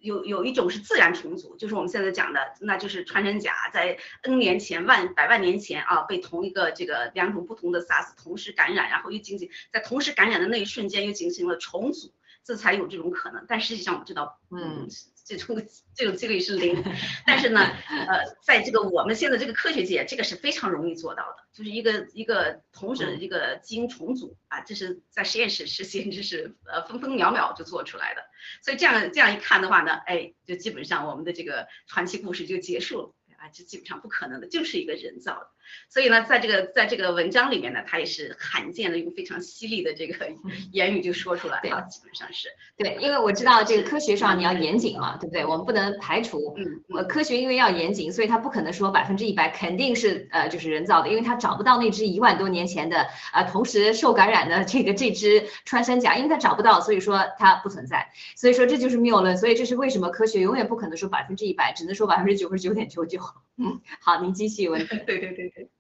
有有一种是自然重组，就是我们现在讲的，那就是穿山甲在 N 年前、万百万年前啊，被同一个这个两种不同的 SARS 同时感染，然后又进行在同时感染的那一瞬间又进行了重组，这才有这种可能。但实际上我们知道，嗯。这种这种几率是零，但是呢，呃，在这个我们现在这个科学界，这个是非常容易做到的，就是一个一个同时一个基因重组啊，这是在实验室实现，这是呃分分秒秒就做出来的，所以这样这样一看的话呢，哎，就基本上我们的这个传奇故事就结束了啊。这基本上不可能的，就是一个人造的。所以呢，在这个在这个文章里面呢，他也是罕见的用非常犀利的这个言语就说出来了，基本上是。对，因为我知道这个科学上你要严谨嘛，对不对？我们不能排除，嗯，呃，科学因为要严谨，所以他不可能说百分之一百肯定是呃就是人造的，因为他找不到那只一万多年前的啊同时受感染的这个这只穿山甲，因为他找不到，所以说它不存在。所以说这就是谬论，所以这是为什么科学永远不可能说百分之一百，只能说百分之九十九点九九。嗯，*laughs* 好，您继续问。*laughs* 对对对对。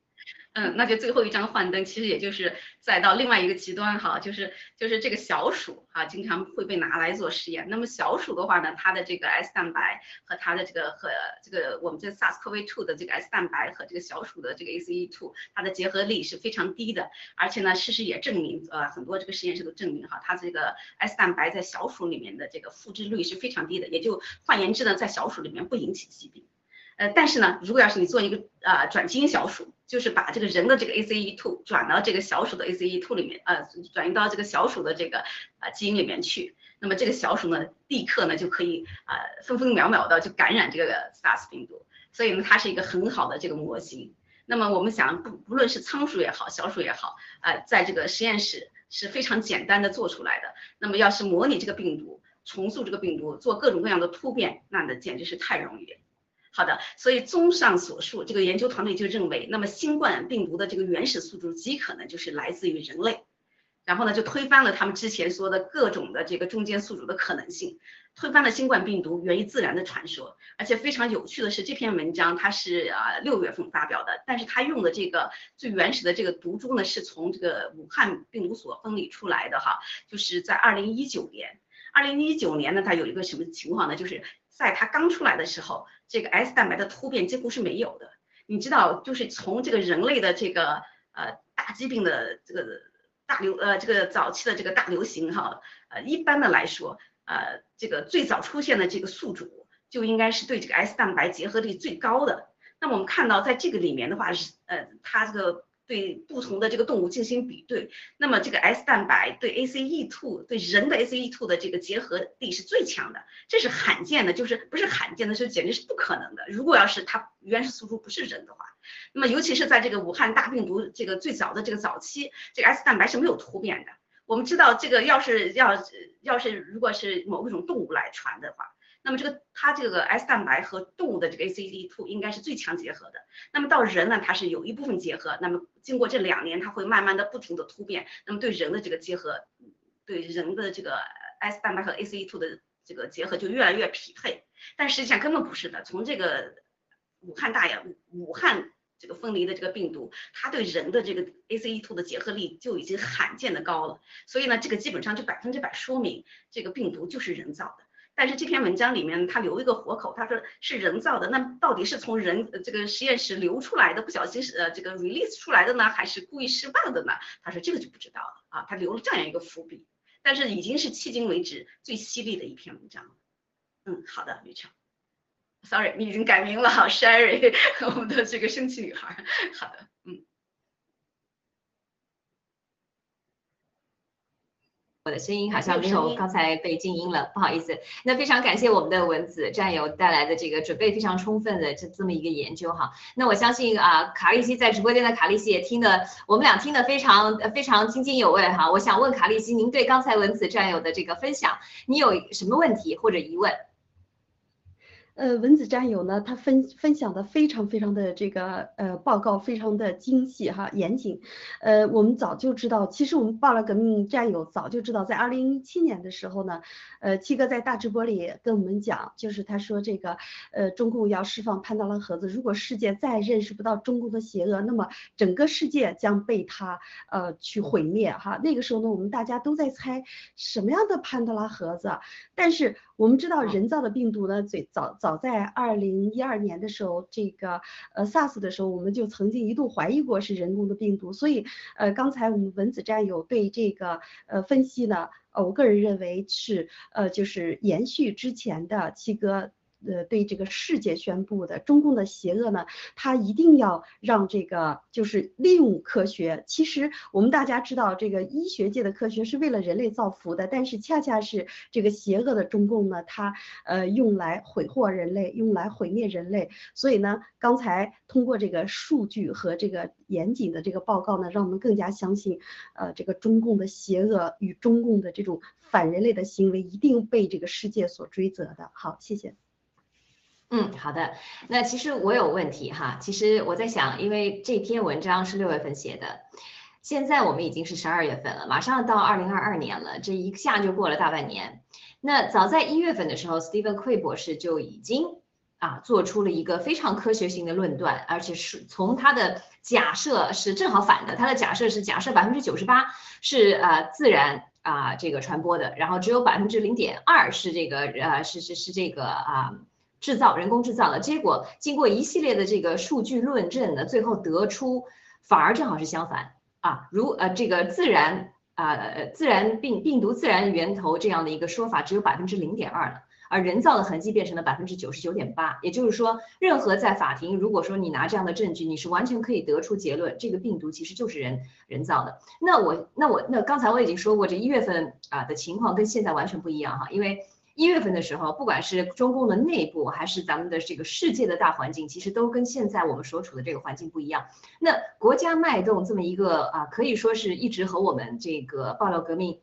嗯，那就最后一张幻灯，其实也就是再到另外一个极端哈，就是就是这个小鼠啊，经常会被拿来做实验。那么小鼠的话呢，它的这个 S 蛋白和它的这个和这个我们这 SARS-CoV-2 的这个 S 蛋白和这个小鼠的这个 ACE2，它的结合力是非常低的。而且呢，事实也证明，呃，很多这个实验室都证明哈，它这个 S 蛋白在小鼠里面的这个复制率是非常低的。也就换言之呢，在小鼠里面不引起疾病。呃，但是呢，如果要是你做一个呃转基因小鼠，就是把这个人的这个 ACE2 转到这个小鼠的 ACE2 里面，呃，转移到这个小鼠的这个呃基因里面去，那么这个小鼠呢，立刻呢就可以呃分分秒秒的就感染这个 SARS 病毒，所以呢，它是一个很好的这个模型。那么我们想，不不论是仓鼠也好，小鼠也好，呃，在这个实验室是非常简单的做出来的。那么要是模拟这个病毒，重塑这个病毒，做各种各样的突变，那那简直是太容易了。好的，所以综上所述，这个研究团队就认为，那么新冠病毒的这个原始宿主极可能就是来自于人类，然后呢，就推翻了他们之前说的各种的这个中间宿主的可能性，推翻了新冠病毒源于自然的传说。而且非常有趣的是，这篇文章它是啊六月份发表的，但是它用的这个最原始的这个毒株呢，是从这个武汉病毒所分离出来的哈，就是在二零一九年，二零一九年呢，它有一个什么情况呢？就是在它刚出来的时候。这个 S 蛋白的突变几乎是没有的，你知道，就是从这个人类的这个呃大疾病的这个大流呃这个早期的这个大流行哈，呃一般的来说，呃这个最早出现的这个宿主就应该是对这个 S 蛋白结合力最高的。那么我们看到在这个里面的话是呃它这个。对不同的这个动物进行比对，那么这个 S 蛋白对 ACE2 对人的 ACE2 的这个结合力是最强的，这是罕见的，就是不是罕见的，是简直是不可能的。如果要是它原始宿主不是人的话，那么尤其是在这个武汉大病毒这个最早的这个早期，这个 S 蛋白是没有突变的。我们知道这个要是要要是如果是某一种动物来传的话。那么这个它这个 S 蛋白和动物的这个 ACE2 应该是最强结合的。那么到人呢，它是有一部分结合。那么经过这两年，它会慢慢的不停的突变。那么对人的这个结合，对人的这个 S 蛋白和 ACE2 的这个结合就越来越匹配。但实际上根本不是的。从这个武汉大呀，武汉这个分离的这个病毒，它对人的这个 ACE2 的结合力就已经罕见的高了。所以呢，这个基本上就百分之百说明这个病毒就是人造的。但是这篇文章里面他留一个活口，他说是人造的，那到底是从人这个实验室流出来的，不小心是呃这个 release 出来的呢，还是故意释放的呢？他说这个就不知道了啊，他留了这样一个伏笔，但是已经是迄今为止最犀利的一篇文章了。嗯，好的，吕强，sorry，你已经改名了，Sherry，*laughs* 我们的这个生气女孩，好的，嗯。我的声音好像没有刚才被静音了，不好意思。那非常感谢我们的文子战友带来的这个准备非常充分的这这么一个研究哈。那我相信啊，卡利西在直播间的卡利西也听的，我们俩听的非常非常津津有味哈。我想问卡利西，您对刚才文子战友的这个分享，你有什么问题或者疑问？呃，文子战友呢，他分分享的非常非常的这个呃报告非常的精细哈严谨，呃，我们早就知道，其实我们报了革命战友早就知道，在二零一七年的时候呢，呃，七哥在大直播里跟我们讲，就是他说这个呃中共要释放潘多拉盒子，如果世界再认识不到中共的邪恶，那么整个世界将被他呃去毁灭哈。那个时候呢，我们大家都在猜什么样的潘多拉盒子，但是。我们知道人造的病毒呢，最早早在二零一二年的时候，这个呃 SARS 的时候，我们就曾经一度怀疑过是人工的病毒。所以呃，刚才我们文子战友对这个呃分析呢，呃，我个人认为是呃就是延续之前的七哥。呃，对这个世界宣布的中共的邪恶呢，他一定要让这个就是利用科学。其实我们大家知道，这个医学界的科学是为了人类造福的，但是恰恰是这个邪恶的中共呢，它呃用来毁祸人类，用来毁灭人类。所以呢，刚才通过这个数据和这个严谨的这个报告呢，让我们更加相信，呃，这个中共的邪恶与中共的这种反人类的行为一定被这个世界所追责的。好，谢谢。嗯，好的。那其实我有问题哈。其实我在想，因为这篇文章是六月份写的，现在我们已经是十二月份了，马上到二零二二年了，这一下就过了大半年。那早在一月份的时候，Stephen Quay 博士就已经啊做出了一个非常科学性的论断，而且是从他的假设是正好反的，他的假设是假设百分之九十八是呃自然啊这个传播的，然后只有百分之零点二是这个呃是是是这个啊。制造人工制造的结果，经过一系列的这个数据论证呢，最后得出反而正好是相反啊，如呃这个自然啊自然病病毒自然源头这样的一个说法只有百分之零点二了，而人造的痕迹变成了百分之九十九点八，也就是说，任何在法庭如果说你拿这样的证据，你是完全可以得出结论，这个病毒其实就是人人造的。那我那我那刚才我已经说过，这一月份啊的情况跟现在完全不一样哈，因为。一月份的时候，不管是中共的内部，还是咱们的这个世界的大环境，其实都跟现在我们所处的这个环境不一样。那国家脉动这么一个啊，可以说是一直和我们这个爆料革命。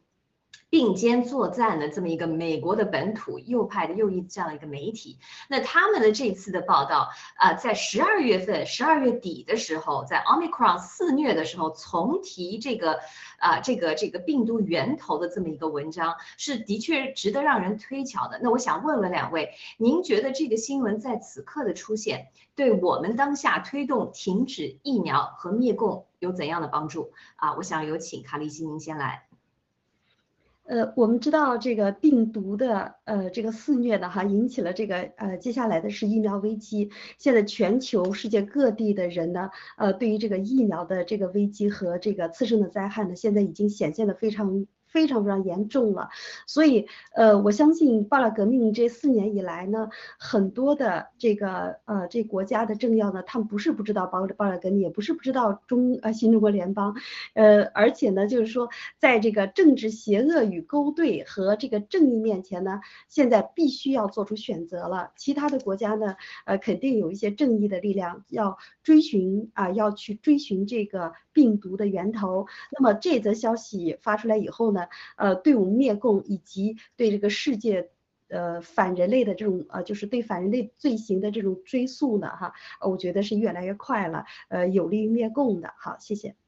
并肩作战的这么一个美国的本土右派的右翼这样一个媒体，那他们的这次的报道啊，在十二月份、十二月底的时候，在 Omicron 肆虐的时候，重提这个啊这个这个病毒源头的这么一个文章，是的确值得让人推敲的。那我想问问两位，您觉得这个新闻在此刻的出现，对我们当下推动停止疫苗和灭共有怎样的帮助啊？我想有请卡利西您先来。呃，我们知道这个病毒的呃这个肆虐的，哈，引起了这个呃接下来的是疫苗危机。现在全球世界各地的人呢，呃，对于这个疫苗的这个危机和这个次生的灾害呢，现在已经显现的非常。非常非常严重了，所以呃，我相信罢了革命这四年以来呢，很多的这个呃这国家的政要呢，他们不是不知道罢罢了革命，也不是不知道中呃新中国联邦，呃，而且呢，就是说在这个政治邪恶与勾兑和这个正义面前呢，现在必须要做出选择了。其他的国家呢，呃，肯定有一些正义的力量要追寻啊，要去追寻这个病毒的源头。那么这则消息发出来以后呢？呃，对我们灭共以及对这个世界，呃，反人类的这种呃，就是对反人类罪行的这种追溯呢，哈，我觉得是越来越快了，呃，有利于灭共的。好，谢谢。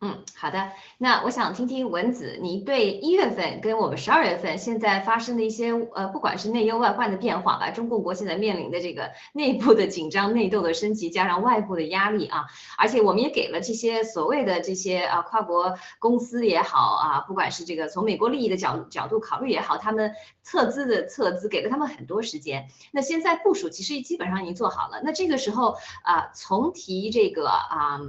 嗯，好的。那我想听听文子，你对一月份跟我们十二月份现在发生的一些呃，不管是内忧外患的变化吧，中共国现在面临的这个内部的紧张、内斗的升级，加上外部的压力啊，而且我们也给了这些所谓的这些啊跨国公司也好啊，不管是这个从美国利益的角角度考虑也好，他们撤资的撤资，给了他们很多时间。那现在部署其实基本上已经做好了。那这个时候啊，重提这个啊。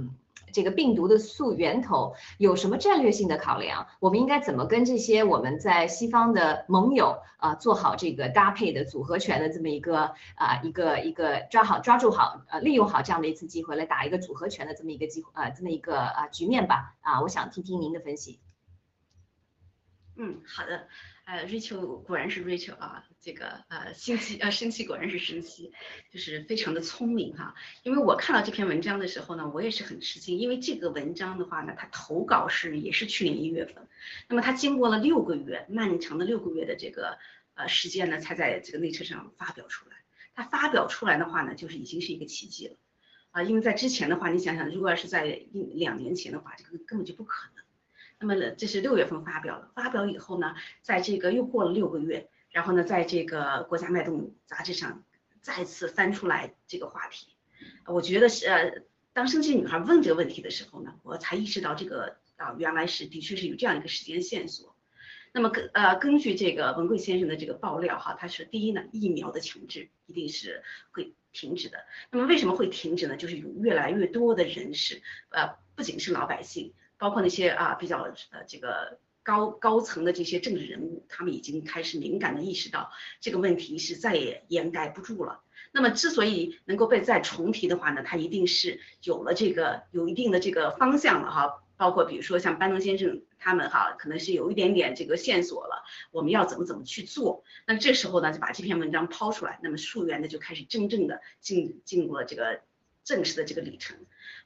这个病毒的溯源头有什么战略性的考量？我们应该怎么跟这些我们在西方的盟友啊做好这个搭配的组合拳的这么一个啊一个一个抓好抓住好呃利用好这样的一次机会来打一个组合拳的这么一个机会啊这么一个啊局面吧啊我想听听您的分析。嗯，好的。呃，Rachel 果然是 Rachel 啊，这个呃，星期呃，生气果然是生气，就是非常的聪明哈。因为我看到这篇文章的时候呢，我也是很吃惊，因为这个文章的话呢，它投稿是也是去年一月份，那么它经过了六个月漫长的六个月的这个呃时间呢，才在这个内测上发表出来。它发表出来的话呢，就是已经是一个奇迹了啊，因为在之前的话，你想想，如果要是在一两年前的话，这个根本就不可能。那么呢，这是六月份发表了，发表以后呢，在这个又过了六个月，然后呢，在这个国家脉动杂志上再次翻出来这个话题，我觉得是呃，当生气女孩问这个问题的时候呢，我才意识到这个啊，原来是的确是有这样一个时间线索。那么根呃根据这个文贵先生的这个爆料哈，他说第一呢，疫苗的强制一定是会停止的。那么为什么会停止呢？就是有越来越多的人士，呃，不仅是老百姓。包括那些啊比较呃这个高高层的这些政治人物，他们已经开始敏感的意识到这个问题是再也掩盖不住了。那么之所以能够被再重提的话呢，它一定是有了这个有一定的这个方向了哈。包括比如说像班农先生他们哈，可能是有一点点这个线索了，我们要怎么怎么去做。那这时候呢，就把这篇文章抛出来，那么溯源呢就开始真正的进进入了这个正式的这个里程。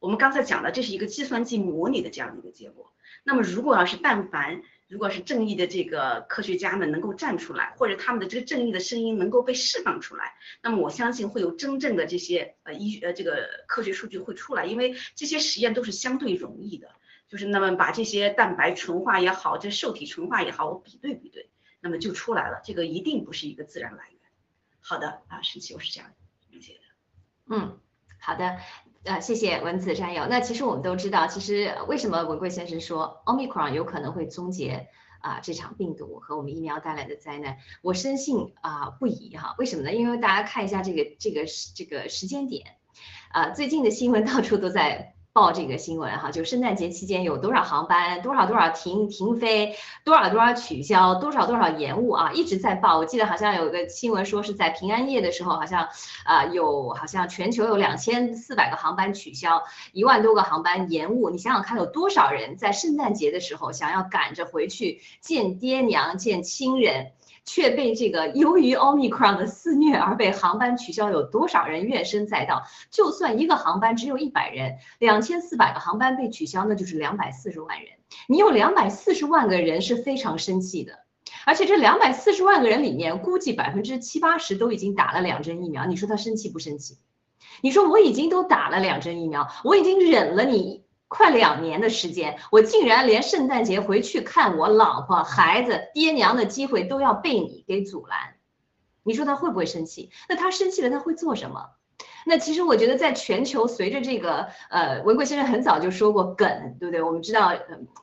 我们刚才讲的，这是一个计算机模拟的这样的一个结果。那么，如果要是但凡，如果是正义的这个科学家们能够站出来，或者他们的这个正义的声音能够被释放出来，那么我相信会有真正的这些呃医呃这个科学数据会出来，因为这些实验都是相对容易的，就是那么把这些蛋白纯化也好，这受体纯化也好，我比对比对，那么就出来了，这个一定不是一个自然来源。好的啊，神奇，我是这样理解的。嗯，好的。呃，谢谢文子战友。那其实我们都知道，其实为什么文贵先生说 Omicron 有可能会终结啊这场病毒和我们疫苗带来的灾难？我深信啊不疑哈。为什么呢？因为大家看一下这个这个这个时间点，啊最近的新闻到处都在。报这个新闻哈，就圣诞节期间有多少航班，多少多少停停飞，多少多少取消，多少多少延误啊，一直在报。我记得好像有个新闻说是在平安夜的时候，好像啊有好像全球有两千四百个航班取消，一万多个航班延误。你想想看，有多少人在圣诞节的时候想要赶着回去见爹娘、见亲人？却被这个由于 Omicron 的肆虐而被航班取消，有多少人怨声载道？就算一个航班只有一百人，两千四百个航班被取消，那就是两百四十万人。你有两百四十万个人是非常生气的，而且这两百四十万个人里面，估计百分之七八十都已经打了两针疫苗。你说他生气不生气？你说我已经都打了两针疫苗，我已经忍了你。快两年的时间，我竟然连圣诞节回去看我老婆、孩子、爹娘的机会都要被你给阻拦，你说他会不会生气？那他生气了，他会做什么？那其实我觉得，在全球随着这个呃，文贵先生很早就说过梗，对不对？我们知道，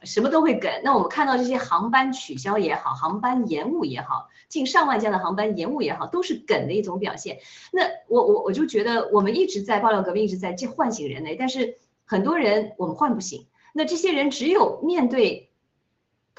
什么都会梗。那我们看到这些航班取消也好，航班延误也好，近上万架的航班延误也好，都是梗的一种表现。那我我我就觉得，我们一直在爆料革命，一直在唤醒人类，但是很多人我们唤不醒。那这些人只有面对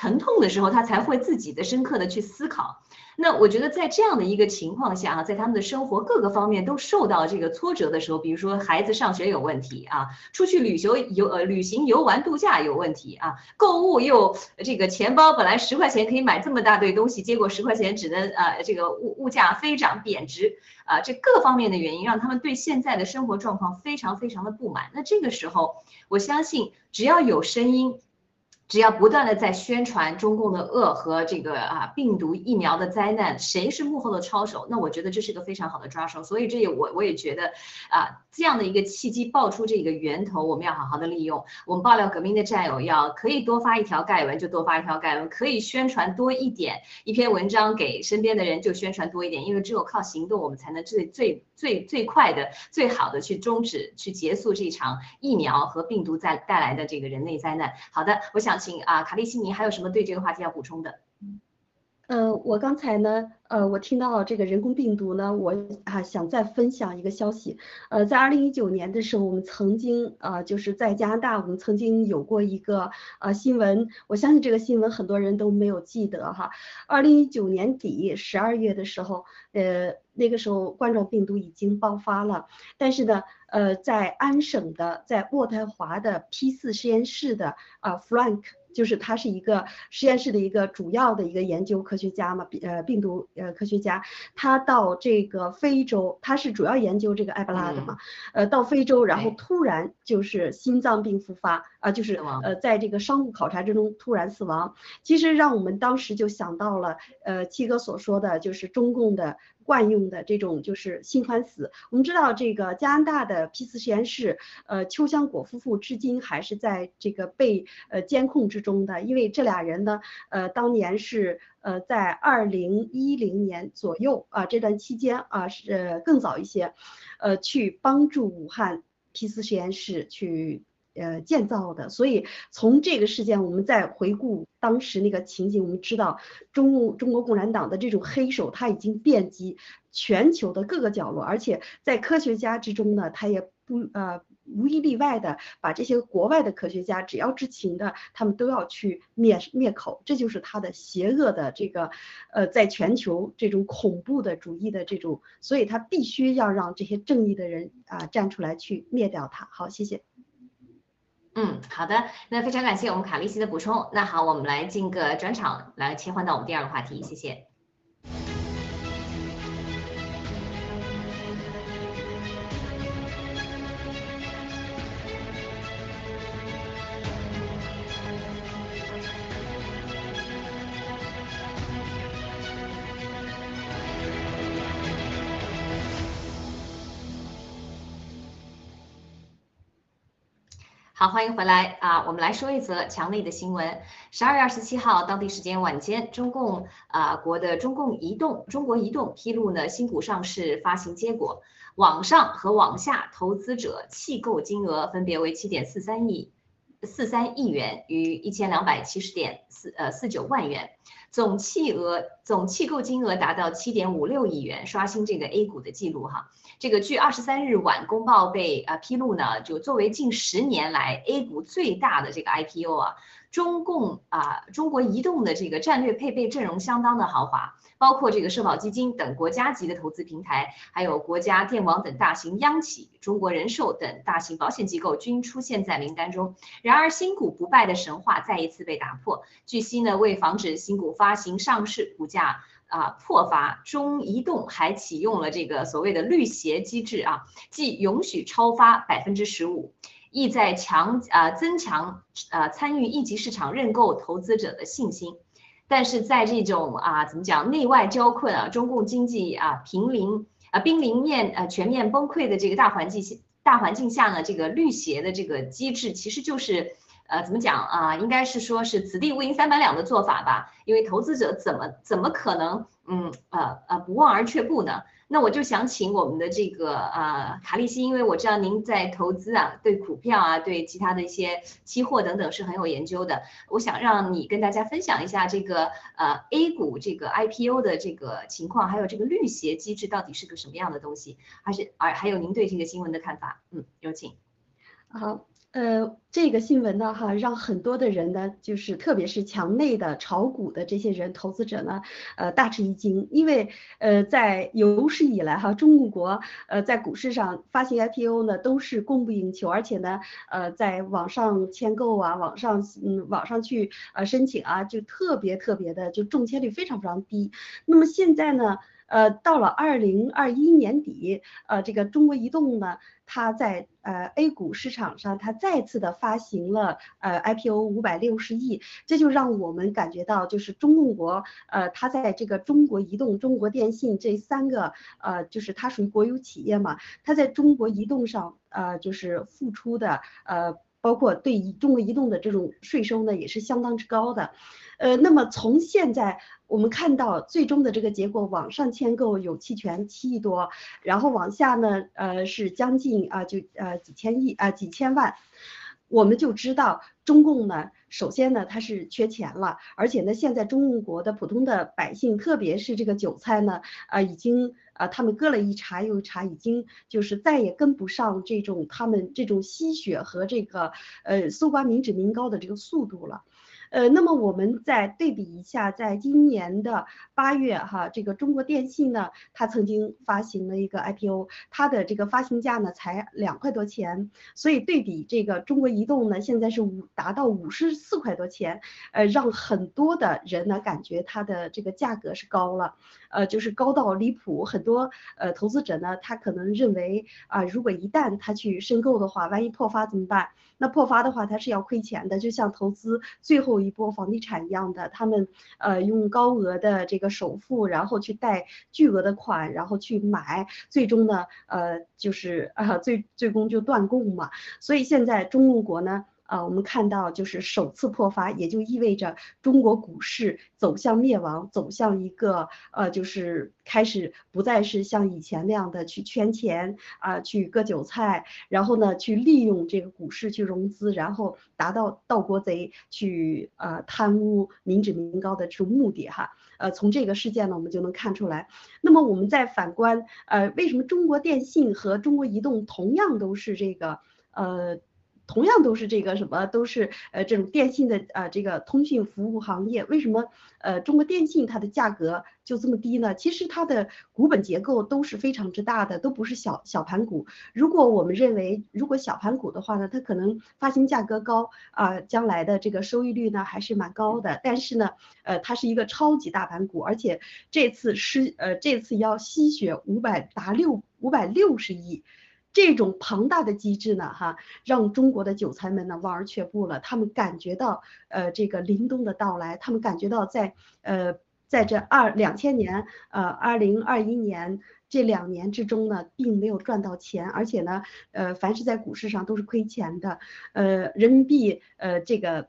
疼痛的时候，他才会自己的深刻的去思考。那我觉得在这样的一个情况下啊，在他们的生活各个方面都受到这个挫折的时候，比如说孩子上学有问题啊，出去旅游游呃旅行游玩度假有问题啊，购物又这个钱包本来十块钱可以买这么大堆东西，结果十块钱只能呃这个物物价飞涨贬值啊，这各方面的原因让他们对现在的生活状况非常非常的不满。那这个时候，我相信只要有声音。只要不断的在宣传中共的恶和这个啊病毒疫苗的灾难，谁是幕后的操手？那我觉得这是个非常好的抓手。所以这也我我也觉得啊这样的一个契机爆出这个源头，我们要好好的利用。我们爆料革命的战友要可以多发一条盖文就多发一条盖文，可以宣传多一点一篇文章给身边的人就宣传多一点，因为只有靠行动，我们才能最最最最快的最好的去终止去结束这场疫苗和病毒在带来的这个人类灾难。好的，我想。请啊，卡利西尼还有什么对这个话题要补充的？呃，我刚才呢，呃，我听到这个人工病毒呢，我啊想再分享一个消息。呃，在二零一九年的时候，我们曾经啊，就是在加拿大，我们曾经有过一个呃新闻，我相信这个新闻很多人都没有记得哈。二零一九年底十二月的时候，呃，那个时候冠状病毒已经爆发了，但是呢，呃，在安省的，在渥太华的 P 四实验室的啊 Frank。就是他是一个实验室的一个主要的一个研究科学家嘛，病呃病毒呃科学家，他到这个非洲，他是主要研究这个埃博拉的嘛，呃到非洲，然后突然就是心脏病复发啊，就是呃在这个商务考察之中突然死亡，其实让我们当时就想到了呃七哥所说的就是中共的。惯用的这种就是新欢死。我们知道这个加拿大的 P 四实验室，呃，邱香果夫妇至今还是在这个被呃监控之中的，因为这俩人呢，呃，当年是呃在二零一零年左右啊这段期间啊是更早一些，呃，去帮助武汉 P 四实验室去。呃，建造的，所以从这个事件，我们再回顾当时那个情景，我们知道中中国共产党的这种黑手，他已经遍及全球的各个角落，而且在科学家之中呢，他也不呃无一例外的把这些国外的科学家只要知情的，他们都要去灭灭口，这就是他的邪恶的这个呃在全球这种恐怖的主义的这种，所以他必须要让这些正义的人啊站出来去灭掉他。好，谢谢。嗯，好的，那非常感谢我们卡利西的补充。那好，我们来进个转场，来切换到我们第二个话题，谢谢。好，欢迎回来啊！我们来说一则强力的新闻。十二月二十七号，当地时间晚间，中共啊国的中共移动、中国移动披露呢新股上市发行结果，网上和网下投资者弃购金额分别为七点四三亿、四三亿元与一千两百七十点四呃四九万元。总气额总气购金额达到七点五六亿元，刷新这个 A 股的记录哈。这个据二十三日晚公报被啊披露呢，就作为近十年来 A 股最大的这个 IPO 啊。中共啊，中国移动的这个战略配备阵容相当的豪华，包括这个社保基金等国家级的投资平台，还有国家电网等大型央企，中国人寿等大型保险机构均出现在名单中。然而，新股不败的神话再一次被打破。据悉呢，为防止新股发行上市，股价啊破发，中移动还启用了这个所谓的绿鞋机制啊，即允许超发百分之十五。意在强啊增强啊参与一级市场认购投资者的信心，但是在这种啊怎么讲内外交困啊中共经济啊濒临啊濒临面啊全面崩溃的这个大环境下大环境下呢，这个绿协的这个机制其实就是。呃怎么讲啊？应该是说是此地无银三百两的做法吧？因为投资者怎么怎么可能嗯呃呃不望而却步呢？那我就想请我们的这个呃卡利西，因为我知道您在投资啊，对股票啊，对其他的一些期货等等是很有研究的。我想让你跟大家分享一下这个呃 A 股这个 IPO 的这个情况，还有这个绿鞋机制到底是个什么样的东西，还是而还有您对这个新闻的看法？嗯，有请。好。呃，这个新闻呢，哈，让很多的人呢，就是特别是墙内的炒股的这些人，投资者呢，呃，大吃一惊，因为呃，在有史以来哈，中国呃在股市上发行 IPO 呢，都是供不应求，而且呢，呃，在网上签购啊，网上嗯，网上去呃申请啊，就特别特别的就中签率非常非常低。那么现在呢？呃，到了二零二一年底，呃，这个中国移动呢，它在呃 A 股市场上，它再次的发行了呃 IPO 五百六十亿，这就让我们感觉到，就是中共国，呃，它在这个中国移动、中国电信这三个，呃，就是它属于国有企业嘛，它在中国移动上，呃，就是付出的，呃，包括对中国移动的这种税收呢，也是相当之高的。呃，那么从现在我们看到最终的这个结果，网上签购有期权七亿多，然后往下呢，呃，是将近啊，就呃几千亿啊几千万，我们就知道中共呢，首先呢它是缺钱了，而且呢现在中国的普通的百姓，特别是这个韭菜呢，啊已经啊他们割了一茬又一茬，已经就是再也跟不上这种他们这种吸血和这个呃搜刮民脂民膏的这个速度了。呃，那么我们再对比一下，在今年的八月哈，这个中国电信呢，它曾经发行了一个 IPO，它的这个发行价呢才两块多钱，所以对比这个中国移动呢，现在是五达到五十四块多钱，呃，让很多的人呢感觉它的这个价格是高了，呃，就是高到离谱，很多呃投资者呢，他可能认为啊，如果一旦他去申购的话，万一破发怎么办？那破发的话，它是要亏钱的，就像投资最后一波房地产一样的，他们呃用高额的这个首付，然后去贷巨额的款，然后去买，最终呢，呃就是啊最最终就断供嘛。所以现在中共国呢。啊，我们看到就是首次破发，也就意味着中国股市走向灭亡，走向一个呃，就是开始不再是像以前那样的去圈钱啊，去割韭菜，然后呢，去利用这个股市去融资，然后达到盗国贼去呃贪污民脂民膏的这种目的哈。呃，从这个事件呢，我们就能看出来。那么我们再反观，呃，为什么中国电信和中国移动同样都是这个呃？同样都是这个什么，都是呃这种电信的呃这个通讯服务行业，为什么呃中国电信它的价格就这么低呢？其实它的股本结构都是非常之大的，都不是小小盘股。如果我们认为如果小盘股的话呢，它可能发行价格高啊，将来的这个收益率呢还是蛮高的。但是呢，呃它是一个超级大盘股，而且这次是呃这次要吸血五百达六五百六十亿。这种庞大的机制呢，哈，让中国的韭菜们呢望而却步了。他们感觉到，呃，这个凛冬的到来，他们感觉到在，呃，在这二两千年，呃，二零二一年这两年之中呢，并没有赚到钱，而且呢，呃，凡是在股市上都是亏钱的，呃，人民币，呃，这个。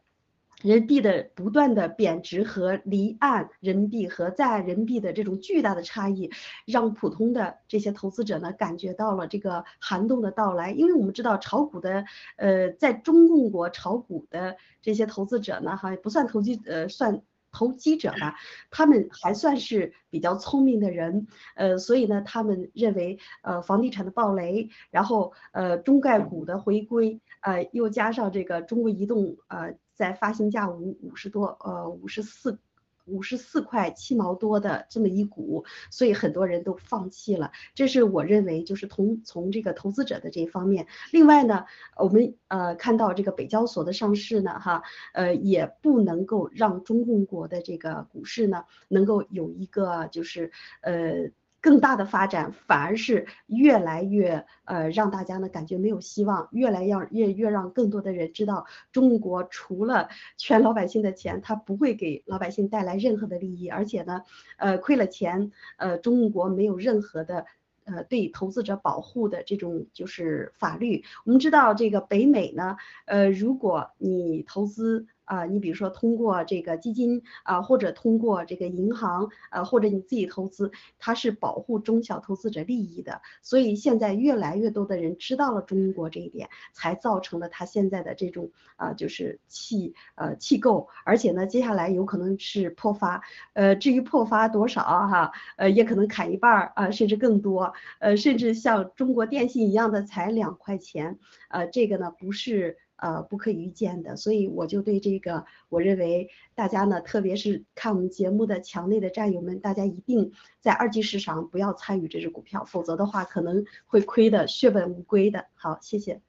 人民币的不断的贬值和离岸人民币和在岸人民币的这种巨大的差异，让普通的这些投资者呢感觉到了这个寒冬的到来。因为我们知道炒股的，呃，在中共国炒股的这些投资者呢，哈，不算投机，呃，算投机者吧，他们还算是比较聪明的人，呃，所以呢，他们认为，呃，房地产的暴雷，然后，呃，中概股的回归，呃，又加上这个中国移动，呃。在发行价五五十多，呃，五十四，五十四块七毛多的这么一股，所以很多人都放弃了。这是我认为就是从从这个投资者的这一方面。另外呢，我们呃看到这个北交所的上市呢，哈，呃也不能够让中共国的这个股市呢能够有一个就是呃。更大的发展反而是越来越呃让大家呢感觉没有希望，越来要越越让更多的人知道中国除了圈老百姓的钱，它不会给老百姓带来任何的利益，而且呢，呃亏了钱，呃中国没有任何的呃对投资者保护的这种就是法律。我们知道这个北美呢，呃，如果你投资。啊，你比如说通过这个基金啊，或者通过这个银行，啊，或者你自己投资，它是保护中小投资者利益的。所以现在越来越多的人知道了中国这一点，才造成了它现在的这种啊，就是弃呃弃购，而且呢，接下来有可能是破发。呃，至于破发多少哈，呃，也可能砍一半儿啊，甚至更多。呃，甚至像中国电信一样的才两块钱，呃，这个呢不是。呃，不可预见的，所以我就对这个，我认为大家呢，特别是看我们节目的墙内的战友们，大家一定在二级市场不要参与这只股票，否则的话可能会亏的血本无归的。好，谢谢。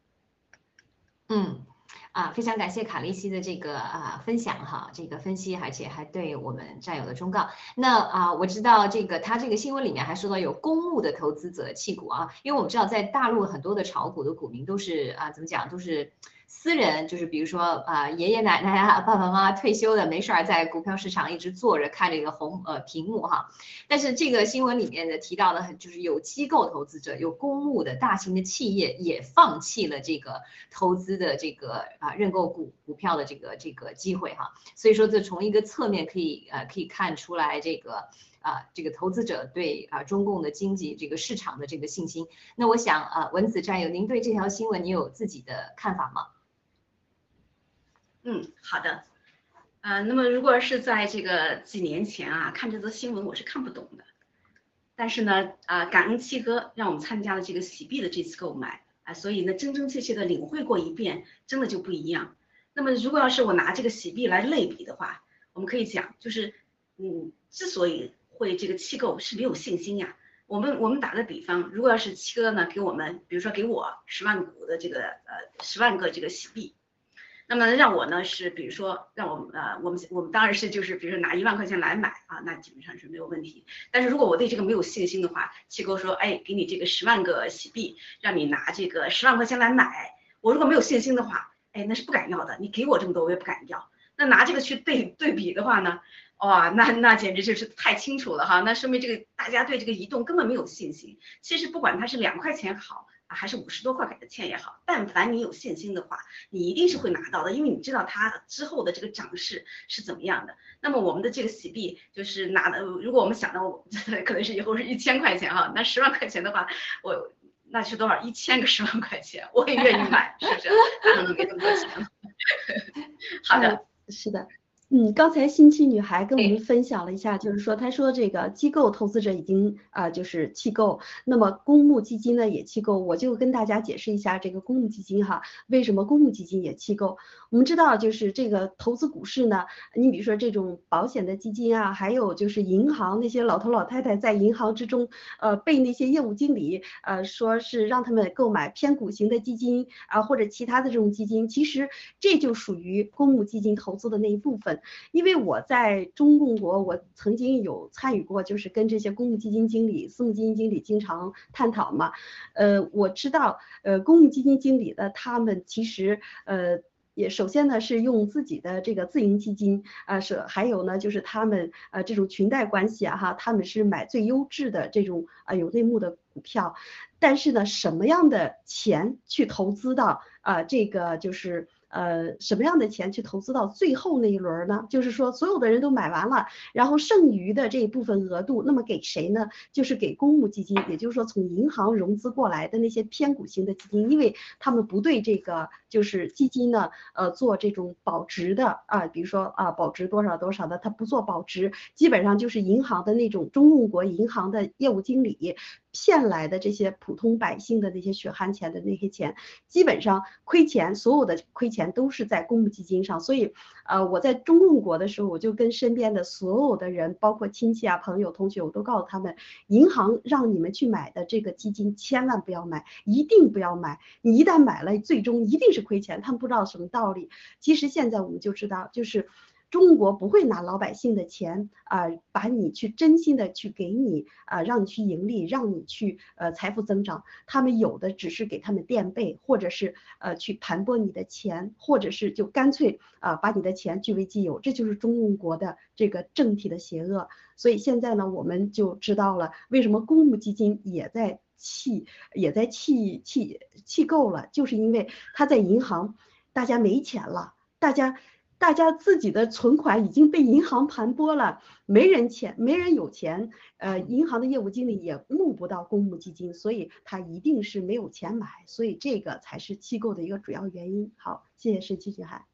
嗯，啊，非常感谢卡利西的这个啊分享哈，这个分析，而且还对我们战友的忠告。那啊，我知道这个他这个新闻里面还说到有公募的投资者弃股啊，因为我们知道在大陆很多的炒股的股民都是啊，怎么讲都是。私人就是比如说啊，爷爷奶奶啊，爸爸妈妈退休的没事儿在股票市场一直坐着看这个红呃屏幕哈。但是这个新闻里面的提到的，就是有机构投资者、有公募的大型的企业也放弃了这个投资的这个啊认购股股票的这个这个机会哈。所以说这从一个侧面可以呃可以看出来这个啊这个投资者对啊中共的经济这个市场的这个信心。那我想啊文子战友，您对这条新闻你有自己的看法吗？嗯，好的，呃，那么如果是在这个几年前啊，看这则新闻我是看不懂的，但是呢，啊，感恩七哥让我们参加了这个喜币的这次购买啊，所以呢，真真切切的领会过一遍，真的就不一样。那么如果要是我拿这个喜币来类比的话，我们可以讲，就是，嗯，之所以会这个弃购是没有信心呀。我们我们打个比方，如果要是七哥呢给我们，比如说给我十万股的这个呃十万个这个喜币。那么让我呢是，比如说让我呃，我们我们当然是就是，比如说拿一万块钱来买啊，那基本上是没有问题。但是如果我对这个没有信心的话，七哥说，哎，给你这个十万个喜币，让你拿这个十万块钱来买，我如果没有信心的话，哎，那是不敢要的。你给我这么多，我也不敢要。那拿这个去对对比的话呢，哇，那那简直就是太清楚了哈，那说明这个大家对这个移动根本没有信心。其实不管它是两块钱好。还是五十多块给的钱也好，但凡你有信心的话，你一定是会拿到的，因为你知道它之后的这个涨势是怎么样的。那么我们的这个洗币就是拿的，如果我们想到 *laughs* 可能是以后是一千块钱哈，那十万块钱的话，我那是多少？一千个十万块钱，我也愿意买，是不是？*laughs* 哪能给这么多钱？*laughs* 好的，是的。嗯，刚才新奇女孩跟我们分享了一下，就是说，她说这个机构投资者已经啊，就是弃购，那么公募基金呢也弃购，我就跟大家解释一下这个公募基金哈，为什么公募基金也弃购？我们知道，就是这个投资股市呢，你比如说这种保险的基金啊，还有就是银行那些老头老太太在银行之中，呃，被那些业务经理呃说是让他们购买偏股型的基金啊，或者其他的这种基金，其实这就属于公募基金投资的那一部分。因为我在中共国，我曾经有参与过，就是跟这些公募基金经理、私募基金经理经常探讨嘛。呃，我知道，呃，公募基金经理的他们其实，呃，也首先呢是用自己的这个自营基金，啊，是还有呢就是他们呃这种裙带关系啊哈，他们是买最优质的这种啊有内幕的股票。但是呢，什么样的钱去投资到啊这个就是。呃，什么样的钱去投资到最后那一轮呢？就是说，所有的人都买完了，然后剩余的这一部分额度，那么给谁呢？就是给公募基金，也就是说从银行融资过来的那些偏股型的基金，因为他们不对这个就是基金呢，呃，做这种保值的啊，比如说啊，保值多少多少的，他不做保值，基本上就是银行的那种中共国银行的业务经理。骗来的这些普通百姓的那些血汗钱的那些钱，基本上亏钱，所有的亏钱都是在公募基金上。所以，呃，我在中共国的时候，我就跟身边的所有的人，包括亲戚啊、朋友、同学，我都告诉他们，银行让你们去买的这个基金，千万不要买，一定不要买。你一旦买了，最终一定是亏钱。他们不知道什么道理。其实现在我们就知道，就是。中国不会拿老百姓的钱啊，把你去真心的去给你啊，让你去盈利，让你去呃财富增长。他们有的只是给他们垫背，或者是呃去盘剥你的钱，或者是就干脆啊把你的钱据为己有。这就是中共国的这个政体的邪恶。所以现在呢，我们就知道了为什么公募基金也在气也在气气气够了，就是因为他在银行，大家没钱了，大家。大家自己的存款已经被银行盘剥了，没人钱，没人有钱，呃，银行的业务经理也募不到公募基金，所以他一定是没有钱买，所以这个才是机构的一个主要原因。好，谢谢申奇女孩。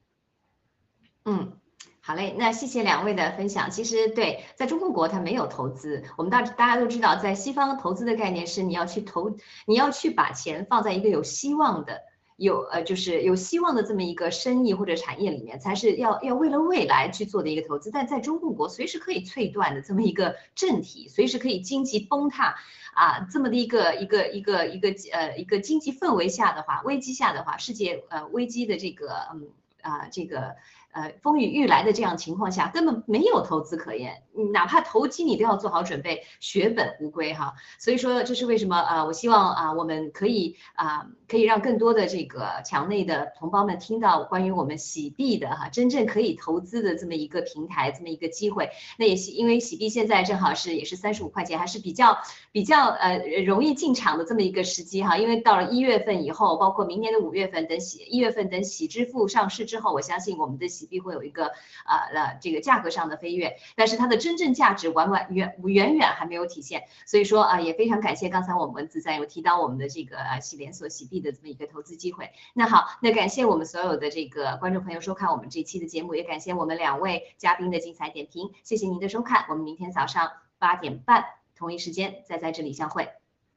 嗯，好嘞，那谢谢两位的分享。其实对，在中国国它没有投资，我们大大家都知道，在西方投资的概念是你要去投，你要去把钱放在一个有希望的。有呃，就是有希望的这么一个生意或者产业里面，才是要要为了未来去做的一个投资。但在中共国随时可以脆断的这么一个政体，随时可以经济崩塌啊，这么的一个一个一个一个呃一个经济氛围下的话，危机下的话，世界呃危机的这个嗯啊这个。呃，风雨欲来的这样情况下，根本没有投资可言，哪怕投机你都要做好准备，血本无归哈。所以说，这是为什么啊？我希望啊，我们可以啊，可以让更多的这个墙内的同胞们听到关于我们洗币的哈，真正可以投资的这么一个平台，这么一个机会。那也是因为洗币现在正好是也是三十五块钱，还是比较比较呃容易进场的这么一个时机哈。因为到了一月份以后，包括明年的五月份等喜一月份等喜支付上市之后，我相信我们的。洗币会有一个呃呃这个价格上的飞跃，但是它的真正价值完完远远远还没有体现，所以说啊也非常感谢刚才我们子在有提到我们的这个呃洗连锁洗币的这么一个投资机会。那好，那感谢我们所有的这个观众朋友收看我们这期的节目，也感谢我们两位嘉宾的精彩点评，谢谢您的收看，我们明天早上八点半同一时间再在这里相会，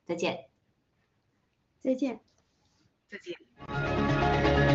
再见，再见，再见。